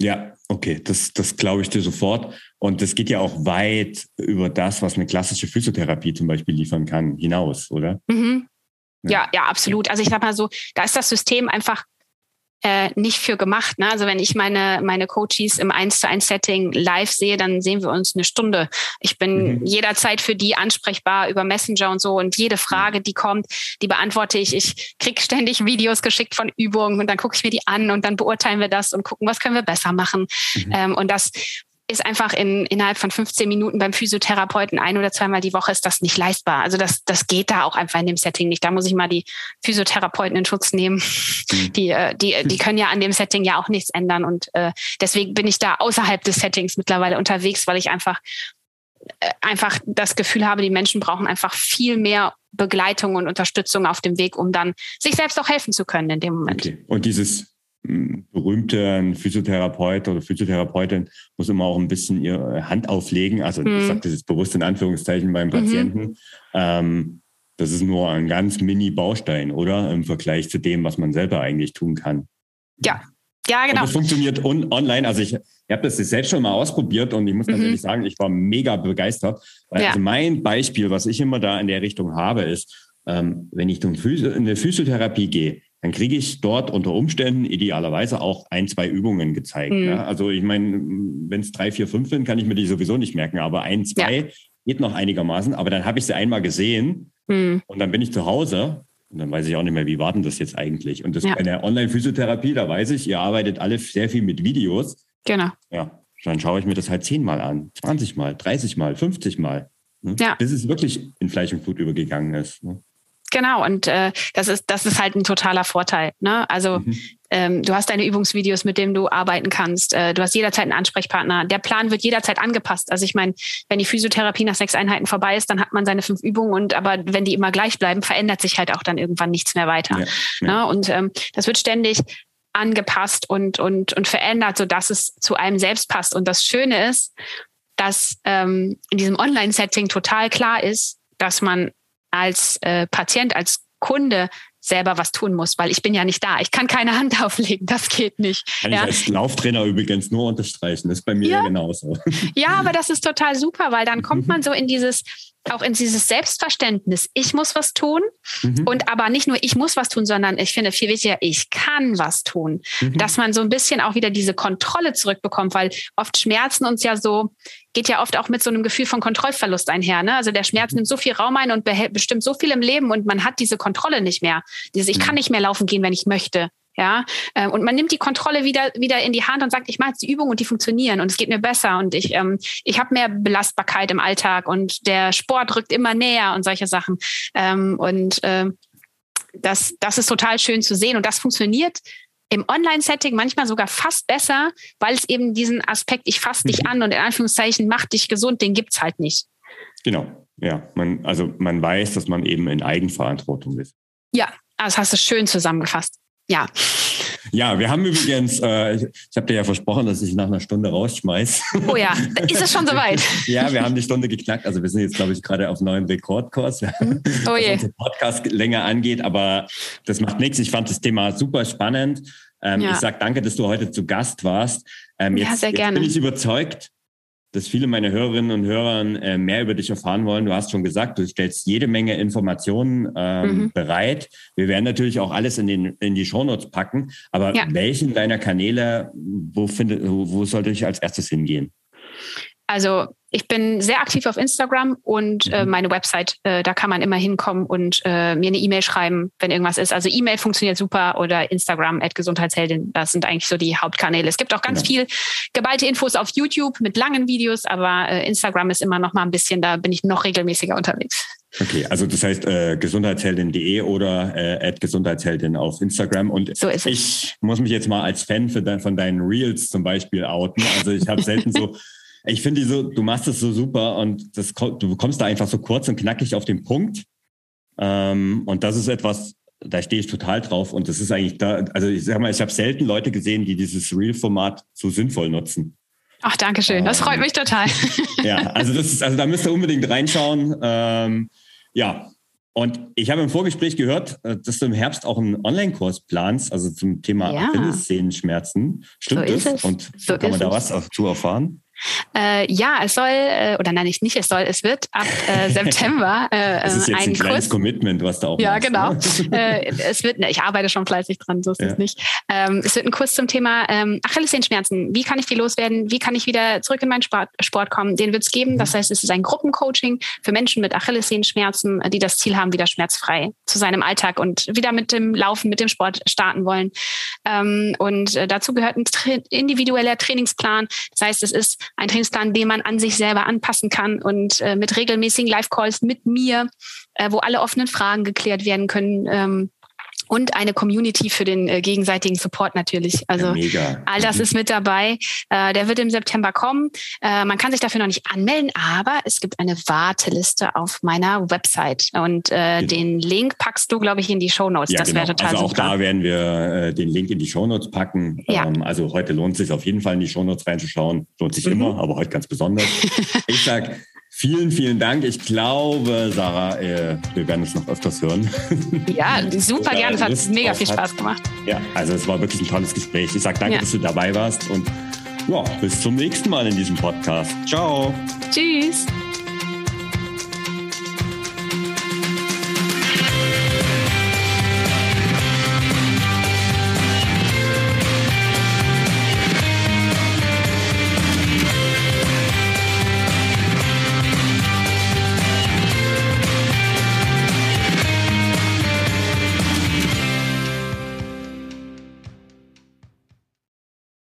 Ja, okay, das, das glaube ich dir sofort. Und das geht ja auch weit über das, was eine klassische Physiotherapie zum Beispiel liefern kann, hinaus, oder? Mhm. Ja. ja, ja, absolut. Also ich sag mal so, da ist das System einfach äh, nicht für gemacht. Ne? Also wenn ich meine, meine Coaches im 1 zu 1 Setting live sehe, dann sehen wir uns eine Stunde. Ich bin mhm. jederzeit für die ansprechbar über Messenger und so und jede Frage, die kommt, die beantworte ich. Ich krieg ständig Videos geschickt von Übungen und dann gucke ich mir die an und dann beurteilen wir das und gucken, was können wir besser machen. Mhm. Ähm, und das ist einfach in, innerhalb von 15 Minuten beim Physiotherapeuten ein oder zweimal die Woche ist das nicht leistbar. Also das, das geht da auch einfach in dem Setting nicht. Da muss ich mal die Physiotherapeuten in Schutz nehmen. Mhm. Die, äh, die, die können ja an dem Setting ja auch nichts ändern. Und äh, deswegen bin ich da außerhalb des Settings mittlerweile unterwegs, weil ich einfach äh, einfach das Gefühl habe, die Menschen brauchen einfach viel mehr Begleitung und Unterstützung auf dem Weg, um dann sich selbst auch helfen zu können in dem Moment. Okay. Und dieses berühmte Physiotherapeut oder Physiotherapeutin muss immer auch ein bisschen ihre Hand auflegen. Also mhm. ich sage das jetzt bewusst in Anführungszeichen beim mhm. Patienten. Mhm. Ähm, das ist nur ein ganz mini-Baustein, oder? Im Vergleich zu dem, was man selber eigentlich tun kann. Ja, ja, genau. Und das funktioniert on online. Also ich, ich habe das selbst schon mal ausprobiert und ich muss ganz mhm. ehrlich sagen, ich war mega begeistert. Weil ja. also mein Beispiel, was ich immer da in der Richtung habe, ist, ähm, wenn ich in eine Physiotherapie gehe, dann kriege ich dort unter Umständen idealerweise auch ein, zwei Übungen gezeigt. Mhm. Ne? Also ich meine, wenn es drei, vier, fünf sind, kann ich mir die sowieso nicht merken, aber ein, zwei ja. geht noch einigermaßen. Aber dann habe ich sie einmal gesehen mhm. und dann bin ich zu Hause und dann weiß ich auch nicht mehr, wie war denn das jetzt eigentlich? Und das ja. bei der Online-Physiotherapie, da weiß ich, ihr arbeitet alle sehr viel mit Videos. Genau. Ja, dann schaue ich mir das halt zehnmal an, 20 Mal, 30 Mal, 50 Mal. Ne? Ja. Bis es wirklich in Fleisch und Blut übergegangen ist. Ne? Genau, und äh, das ist das ist halt ein totaler Vorteil. Ne? Also mhm. ähm, du hast deine Übungsvideos, mit denen du arbeiten kannst. Äh, du hast jederzeit einen Ansprechpartner. Der Plan wird jederzeit angepasst. Also ich meine, wenn die Physiotherapie nach sechs Einheiten vorbei ist, dann hat man seine fünf Übungen und aber wenn die immer gleich bleiben, verändert sich halt auch dann irgendwann nichts mehr weiter. Ja, ja. Ne? Und ähm, das wird ständig angepasst und und und verändert, so dass es zu einem selbst passt. Und das Schöne ist, dass ähm, in diesem Online-Setting total klar ist, dass man als äh, Patient, als Kunde selber was tun muss, weil ich bin ja nicht da. Ich kann keine Hand auflegen, das geht nicht. Kann ja. ich als Lauftrainer übrigens nur unterstreichen, das ist bei mir ja. genauso. Ja, aber das ist total super, weil dann kommt man so in dieses, auch in dieses Selbstverständnis, ich muss was tun mhm. und aber nicht nur ich muss was tun, sondern ich finde viel wichtiger, ich kann was tun. Mhm. Dass man so ein bisschen auch wieder diese Kontrolle zurückbekommt, weil oft Schmerzen uns ja so, geht ja oft auch mit so einem Gefühl von Kontrollverlust einher. Ne? Also der Schmerz mhm. nimmt so viel Raum ein und bestimmt so viel im Leben und man hat diese Kontrolle nicht mehr. Dieses, ich kann mhm. nicht mehr laufen gehen, wenn ich möchte. Ja, ähm, und man nimmt die Kontrolle wieder, wieder in die Hand und sagt, ich mache jetzt die Übung und die funktionieren und es geht mir besser und ich, ähm, ich habe mehr Belastbarkeit im Alltag und der Sport rückt immer näher und solche Sachen. Ähm, und ähm, das, das ist total schön zu sehen und das funktioniert im Online-Setting manchmal sogar fast besser, weil es eben diesen Aspekt, ich fasse dich mhm. an und in Anführungszeichen mach dich gesund, den gibt's halt nicht. Genau, ja. Man, also man weiß, dass man eben in Eigenverantwortung ist. Ja, das hast du schön zusammengefasst ja. Ja, wir haben übrigens, äh, ich, ich habe dir ja versprochen, dass ich nach einer Stunde rausschmeiß. Oh ja, ist es schon soweit? ja, wir haben die Stunde geknackt. Also wir sind jetzt, glaube ich, gerade auf neuen Rekordkurs, mhm. oh je. was Podcast länger angeht. Aber das macht nichts. Ich fand das Thema super spannend. Ähm, ja. Ich sage danke, dass du heute zu Gast warst. Ähm, jetzt, ja, sehr gerne. Jetzt bin ich überzeugt, dass viele meiner Hörerinnen und Hörer äh, mehr über dich erfahren wollen. Du hast schon gesagt, du stellst jede Menge Informationen ähm, mhm. bereit. Wir werden natürlich auch alles in, den, in die Shownotes packen. Aber ja. welchen deiner Kanäle, wo, findet, wo sollte ich als erstes hingehen? Also ich bin sehr aktiv auf Instagram und äh, mhm. meine Website, äh, da kann man immer hinkommen und äh, mir eine E-Mail schreiben, wenn irgendwas ist. Also E-Mail funktioniert super oder Instagram at Gesundheitsheldin. Das sind eigentlich so die Hauptkanäle. Es gibt auch ganz ja. viel geballte Infos auf YouTube mit langen Videos, aber äh, Instagram ist immer noch mal ein bisschen, da bin ich noch regelmäßiger unterwegs. Okay, also das heißt äh, gesundheitsheldin.de oder äh, Gesundheitsheldin auf Instagram. Und so ich muss mich jetzt mal als Fan dein, von deinen Reels zum Beispiel outen. Also ich habe selten so, ich finde so, du machst es so super und das, du kommst da einfach so kurz und knackig auf den Punkt. Ähm, und das ist etwas, da stehe ich total drauf. Und das ist eigentlich da, also ich sag mal, ich habe selten Leute gesehen, die dieses Reel-Format so sinnvoll nutzen. Ach, danke schön. Das freut ähm, mich total. Ja, also das ist, also da müsst ihr unbedingt reinschauen. Ähm, ja, und ich habe im Vorgespräch gehört, äh, dass du im Herbst auch einen Online-Kurs planst, also zum Thema ja. Achillessehnenschmerzen. Stimmt so das? Und so kann man da was zu erfahren? Äh, ja, es soll, äh, oder nein, nicht, nicht es soll, es wird ab äh, September äh, Das ist jetzt ein, ein kleines Kurs. Commitment, was da auch Ja, machst, genau. Ne? äh, es wird, ich arbeite schon fleißig dran, so ist ja. es nicht. Ähm, es wird ein Kurs zum Thema ähm, Achillessehenschmerzen. Wie kann ich die loswerden? Wie kann ich wieder zurück in meinen Sport, Sport kommen? Den wird es geben. Mhm. Das heißt, es ist ein Gruppencoaching für Menschen mit Achillessehenschmerzen, die das Ziel haben, wieder schmerzfrei zu seinem Alltag und wieder mit dem Laufen, mit dem Sport starten wollen. Ähm, und äh, dazu gehört ein tra individueller Trainingsplan. Das heißt, es ist ein Trainingsplan, den man an sich selber anpassen kann und äh, mit regelmäßigen Live-Calls mit mir, äh, wo alle offenen Fragen geklärt werden können. Ähm, und eine Community für den äh, gegenseitigen Support natürlich. Also ja, all das mhm. ist mit dabei. Äh, der wird im September kommen. Äh, man kann sich dafür noch nicht anmelden, aber es gibt eine Warteliste auf meiner Website und äh, genau. den Link packst du, glaube ich, in die Show Notes. Ja, das genau. wäre total Also auch super. da werden wir äh, den Link in die Show Notes packen. Ja. Ähm, also heute lohnt es sich auf jeden Fall in die Show Notes reinzuschauen. Lohnt sich mhm. immer, aber heute ganz besonders. ich sag Vielen, vielen Dank. Ich glaube, Sarah, äh, wir werden es noch öfters hören. Ja, super gerne. Es hat mega viel Spaß gemacht. Ja, also es war wirklich ein tolles Gespräch. Ich sage danke, ja. dass du dabei warst und ja, bis zum nächsten Mal in diesem Podcast. Ciao. Tschüss.